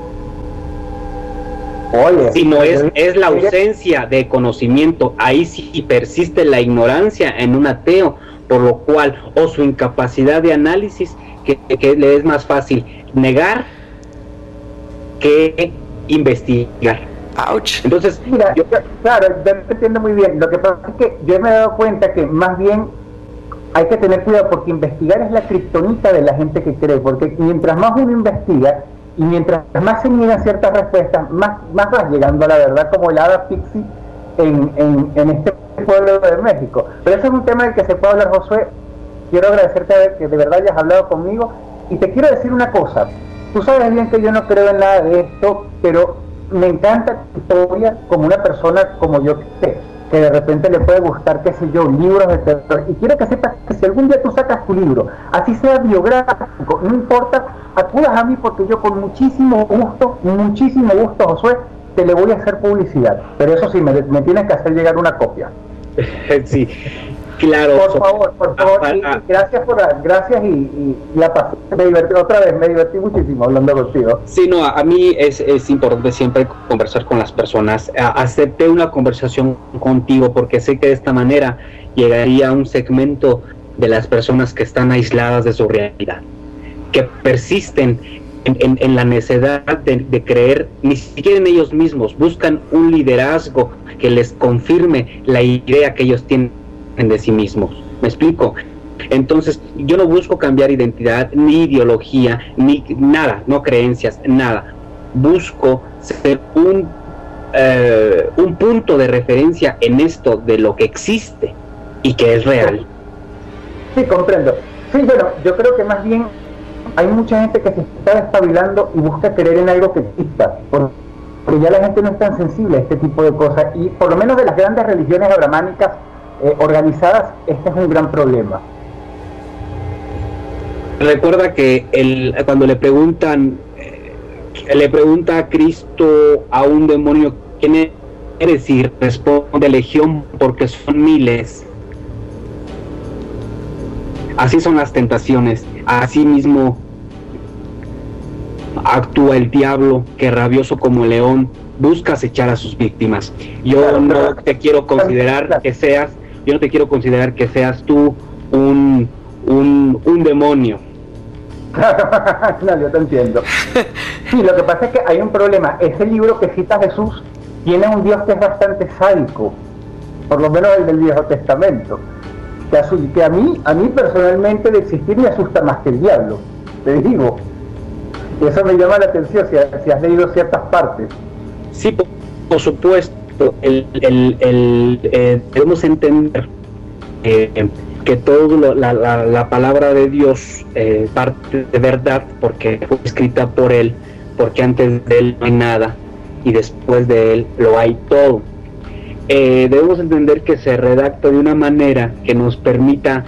Oye, sino es, es la ausencia de conocimiento. Ahí sí persiste la ignorancia en un ateo por lo cual, o su incapacidad de análisis, que, le es más fácil negar que investigar. Ouch. Entonces, mira, yo, claro, yo te entiendo muy bien. Lo que pasa es que yo me he dado cuenta que más bien hay que tener cuidado porque investigar es la criptonita de la gente que cree, porque mientras más uno investiga y mientras más se niegan ciertas respuestas, más, vas llegando a la verdad como el hada pixie en, este pueblo de México. Pero eso es un tema del que se puede hablar, Josué. Quiero agradecerte que de verdad hayas hablado conmigo y te quiero decir una cosa. Tú sabes bien que yo no creo en nada de esto, pero me encanta tu historia como una persona como yo que que de repente le puede gustar, qué sé yo, libros de terror. Y quiero que sepas que si algún día tú sacas tu libro, así sea biográfico, no importa, acudas a mí porque yo con muchísimo gusto, muchísimo gusto, Josué, te le voy a hacer publicidad. Pero eso sí, me, me tienes que hacer llegar una copia. [laughs] sí, Claro. Por favor, por favor. gracias por gracias y, la pasé. Me divertí otra vez, me divertí muchísimo hablando contigo. Sí, no, a, mí es, es, importante siempre conversar con las personas. acepté una conversación contigo porque sé que de esta manera llegaría a un segmento de las personas que están aisladas de su realidad, que persisten en, en, la necesidad de, de, creer, ni siquiera en ellos mismos, buscan un liderazgo que les confirme la idea que ellos tienen de sí mismos. ¿Me explico? Entonces, yo no busco cambiar identidad, ni ideología, ni nada, no creencias, nada. Busco ser un, eh, un punto de referencia en esto de lo que existe y que es real. Sí, comprendo. Sí, bueno, yo creo que más bien hay mucha gente que se está despabilando y busca creer en algo que exista, porque ya la gente no es tan sensible a este tipo de cosas y por lo menos de las grandes religiones abramánicas eh, organizadas, este es un gran problema. Recuerda que el, cuando le preguntan, eh, le pregunta a Cristo a un demonio, ¿quién eres? Y responde legión porque son miles. Así son las tentaciones. Así mismo actúa el diablo que rabioso como león busca acechar a sus víctimas. Yo no te quiero considerar que seas yo no te quiero considerar que seas tú un, un, demonio. [laughs] no, yo te entiendo. [laughs] Sí, lo que pasa es que hay un problema. Ese libro que cita Jesús tiene un Dios que es bastante sádico, por lo menos el del Viejo Testamento. Que a, que a mí, a mí personalmente de existir me asusta más que el diablo, te digo. Y eso me llama la atención si, si has leído ciertas partes. Sí, por supuesto eh, debemos entender que todo la, la, palabra de Dios eh, parte de verdad porque fue escrita por Él, porque antes de Él no hay nada y después de Él lo hay todo. Eh, debemos entender que se redacta de una manera que nos permita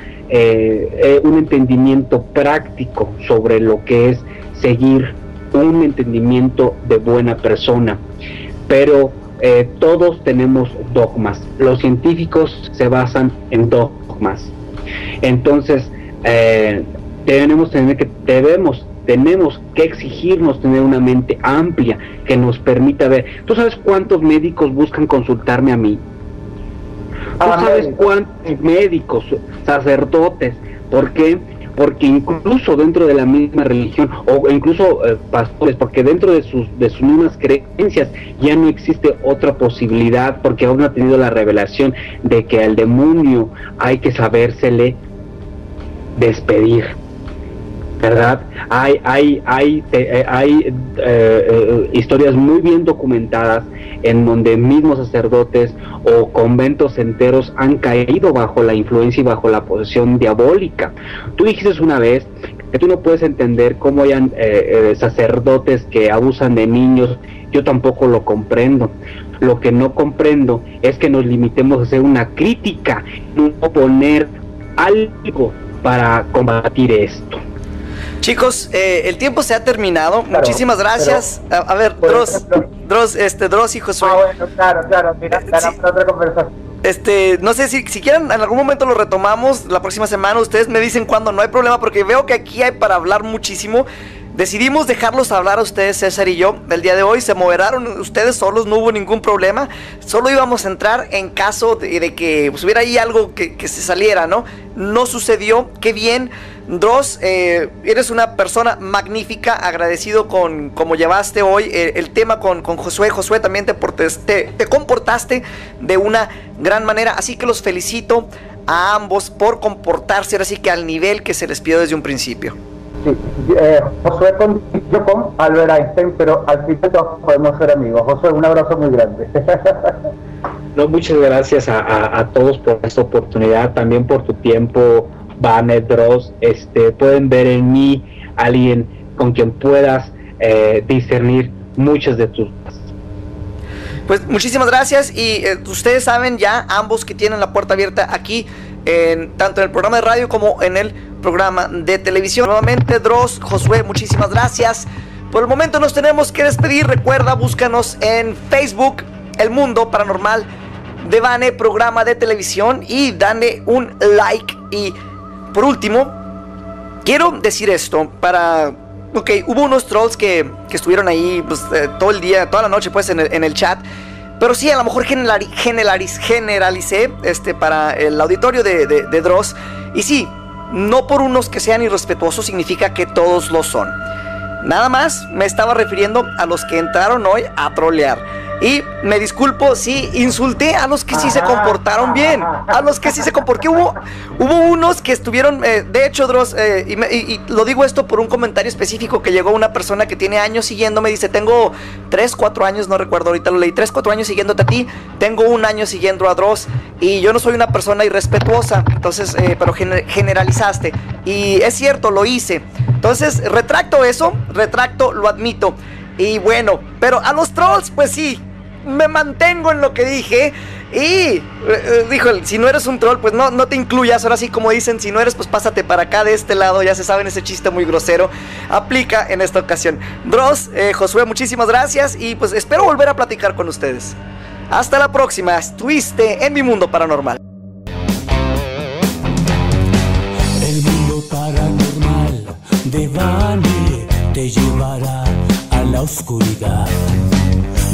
un entendimiento práctico sobre lo que es seguir un entendimiento de buena persona. Pero eh, todos tenemos dogmas. Los científicos se basan en dogmas. Entonces, eh, tenemos, tener que, debemos, tenemos que exigirnos tener una mente amplia que nos permita ver. ¿Tú sabes cuántos médicos buscan consultarme a mí? ¿Tú ah, sabes cuántos médicos, sacerdotes? ¿Por qué? Porque incluso dentro de la misma religión o incluso eh, pastores, porque dentro de sus, de sus mismas creencias ya no existe otra posibilidad, porque aún no ha tenido la revelación de que al demonio hay que sabérsele despedir. ¿Verdad? Hay, hay, hay, eh, hay eh, historias muy bien documentadas en donde mismos sacerdotes o conventos enteros han caído bajo la influencia y bajo la posesión diabólica. Tú dijiste una vez que tú no puedes entender cómo hayan eh, eh, sacerdotes que abusan de niños, yo tampoco lo comprendo. Lo que no comprendo es que nos limitemos a hacer una crítica, no poner algo para combatir esto. Chicos, eh, el tiempo se ha terminado. Muchísimas gracias. a, ver, Dross, Dross, este, Dross y Josué. Ah, bueno, claro, claro. Mira, otra conversación. Este, no sé si, si quieren, en algún momento lo retomamos la próxima semana. Ustedes me dicen cuándo, no hay problema, porque veo que aquí hay para hablar muchísimo. Decidimos dejarlos hablar a ustedes, César y yo. El día de hoy se moderaron ustedes solos, no hubo ningún problema. Solo íbamos a entrar en caso de, que pues, hubiera ahí algo que, se saliera, ¿no? No sucedió. Qué bien. Dross, eh, eres una persona magnífica, agradecido con cómo llevaste hoy eh, el tema con, con, Josué. Josué también te, te, te comportaste de una gran manera, así que los felicito a ambos por comportarse ahora sí que al nivel que se les pidió desde un principio. Sí, eh, Josué con, yo con Albert Einstein, pero al fin todos podemos ser amigos. Josué, un abrazo muy grande. [laughs] no, muchas gracias a, todos por esta oportunidad, también por tu tiempo, Vanet Dross. Este, pueden ver en mí alguien con quien puedas eh, discernir muchas de tus pues muchísimas gracias y eh, ustedes saben ya ambos que tienen la puerta abierta aquí en tanto en el programa de radio como en el programa de televisión. Nuevamente, Dross, Josué, muchísimas gracias. Por el momento nos tenemos que despedir. Recuerda, búscanos en Facebook, El Mundo Paranormal de Vane, programa de televisión, y dale un like. Y por último, quiero decir esto para. Ok, hubo unos trolls que, estuvieron ahí pues, eh, todo el día, toda la noche, pues, en el, en el chat. Pero sí, a lo mejor generalicé este, para el auditorio de, de, de Dross. Y sí, no por unos que sean irrespetuosos significa que todos lo son. Nada más me estaba refiriendo a los que entraron hoy a trolear. Y me disculpo si insulté a los que sí se comportaron bien. A los que sí se comportaron. Porque hubo, hubo unos que estuvieron. Eh, de hecho, Dross, eh, y, lo digo esto por un comentario específico que llegó una persona que tiene años siguiéndome. Dice: Tengo 3, 4 años, no recuerdo ahorita lo leí. 3, 4 años siguiéndote a ti. Tengo un año siguiendo a Dross. Y yo no soy una persona irrespetuosa. Entonces, eh, pero generalizaste. Y es cierto, lo hice. Entonces, retracto eso. Retracto, lo admito. Y bueno, pero a los trolls, pues sí, me mantengo en lo que dije. Y eh, eh, dijo, si no eres un troll, pues no, no te incluyas. Ahora sí, como dicen, si no eres, pues pásate para acá de este lado. Ya se saben ese chiste muy grosero. Aplica en esta ocasión. Dross, eh, Josué, muchísimas gracias. Y pues espero volver a platicar con ustedes. Hasta la próxima. Estuviste en mi mundo paranormal. El mundo paranormal de Vani te llevará a la oscuridad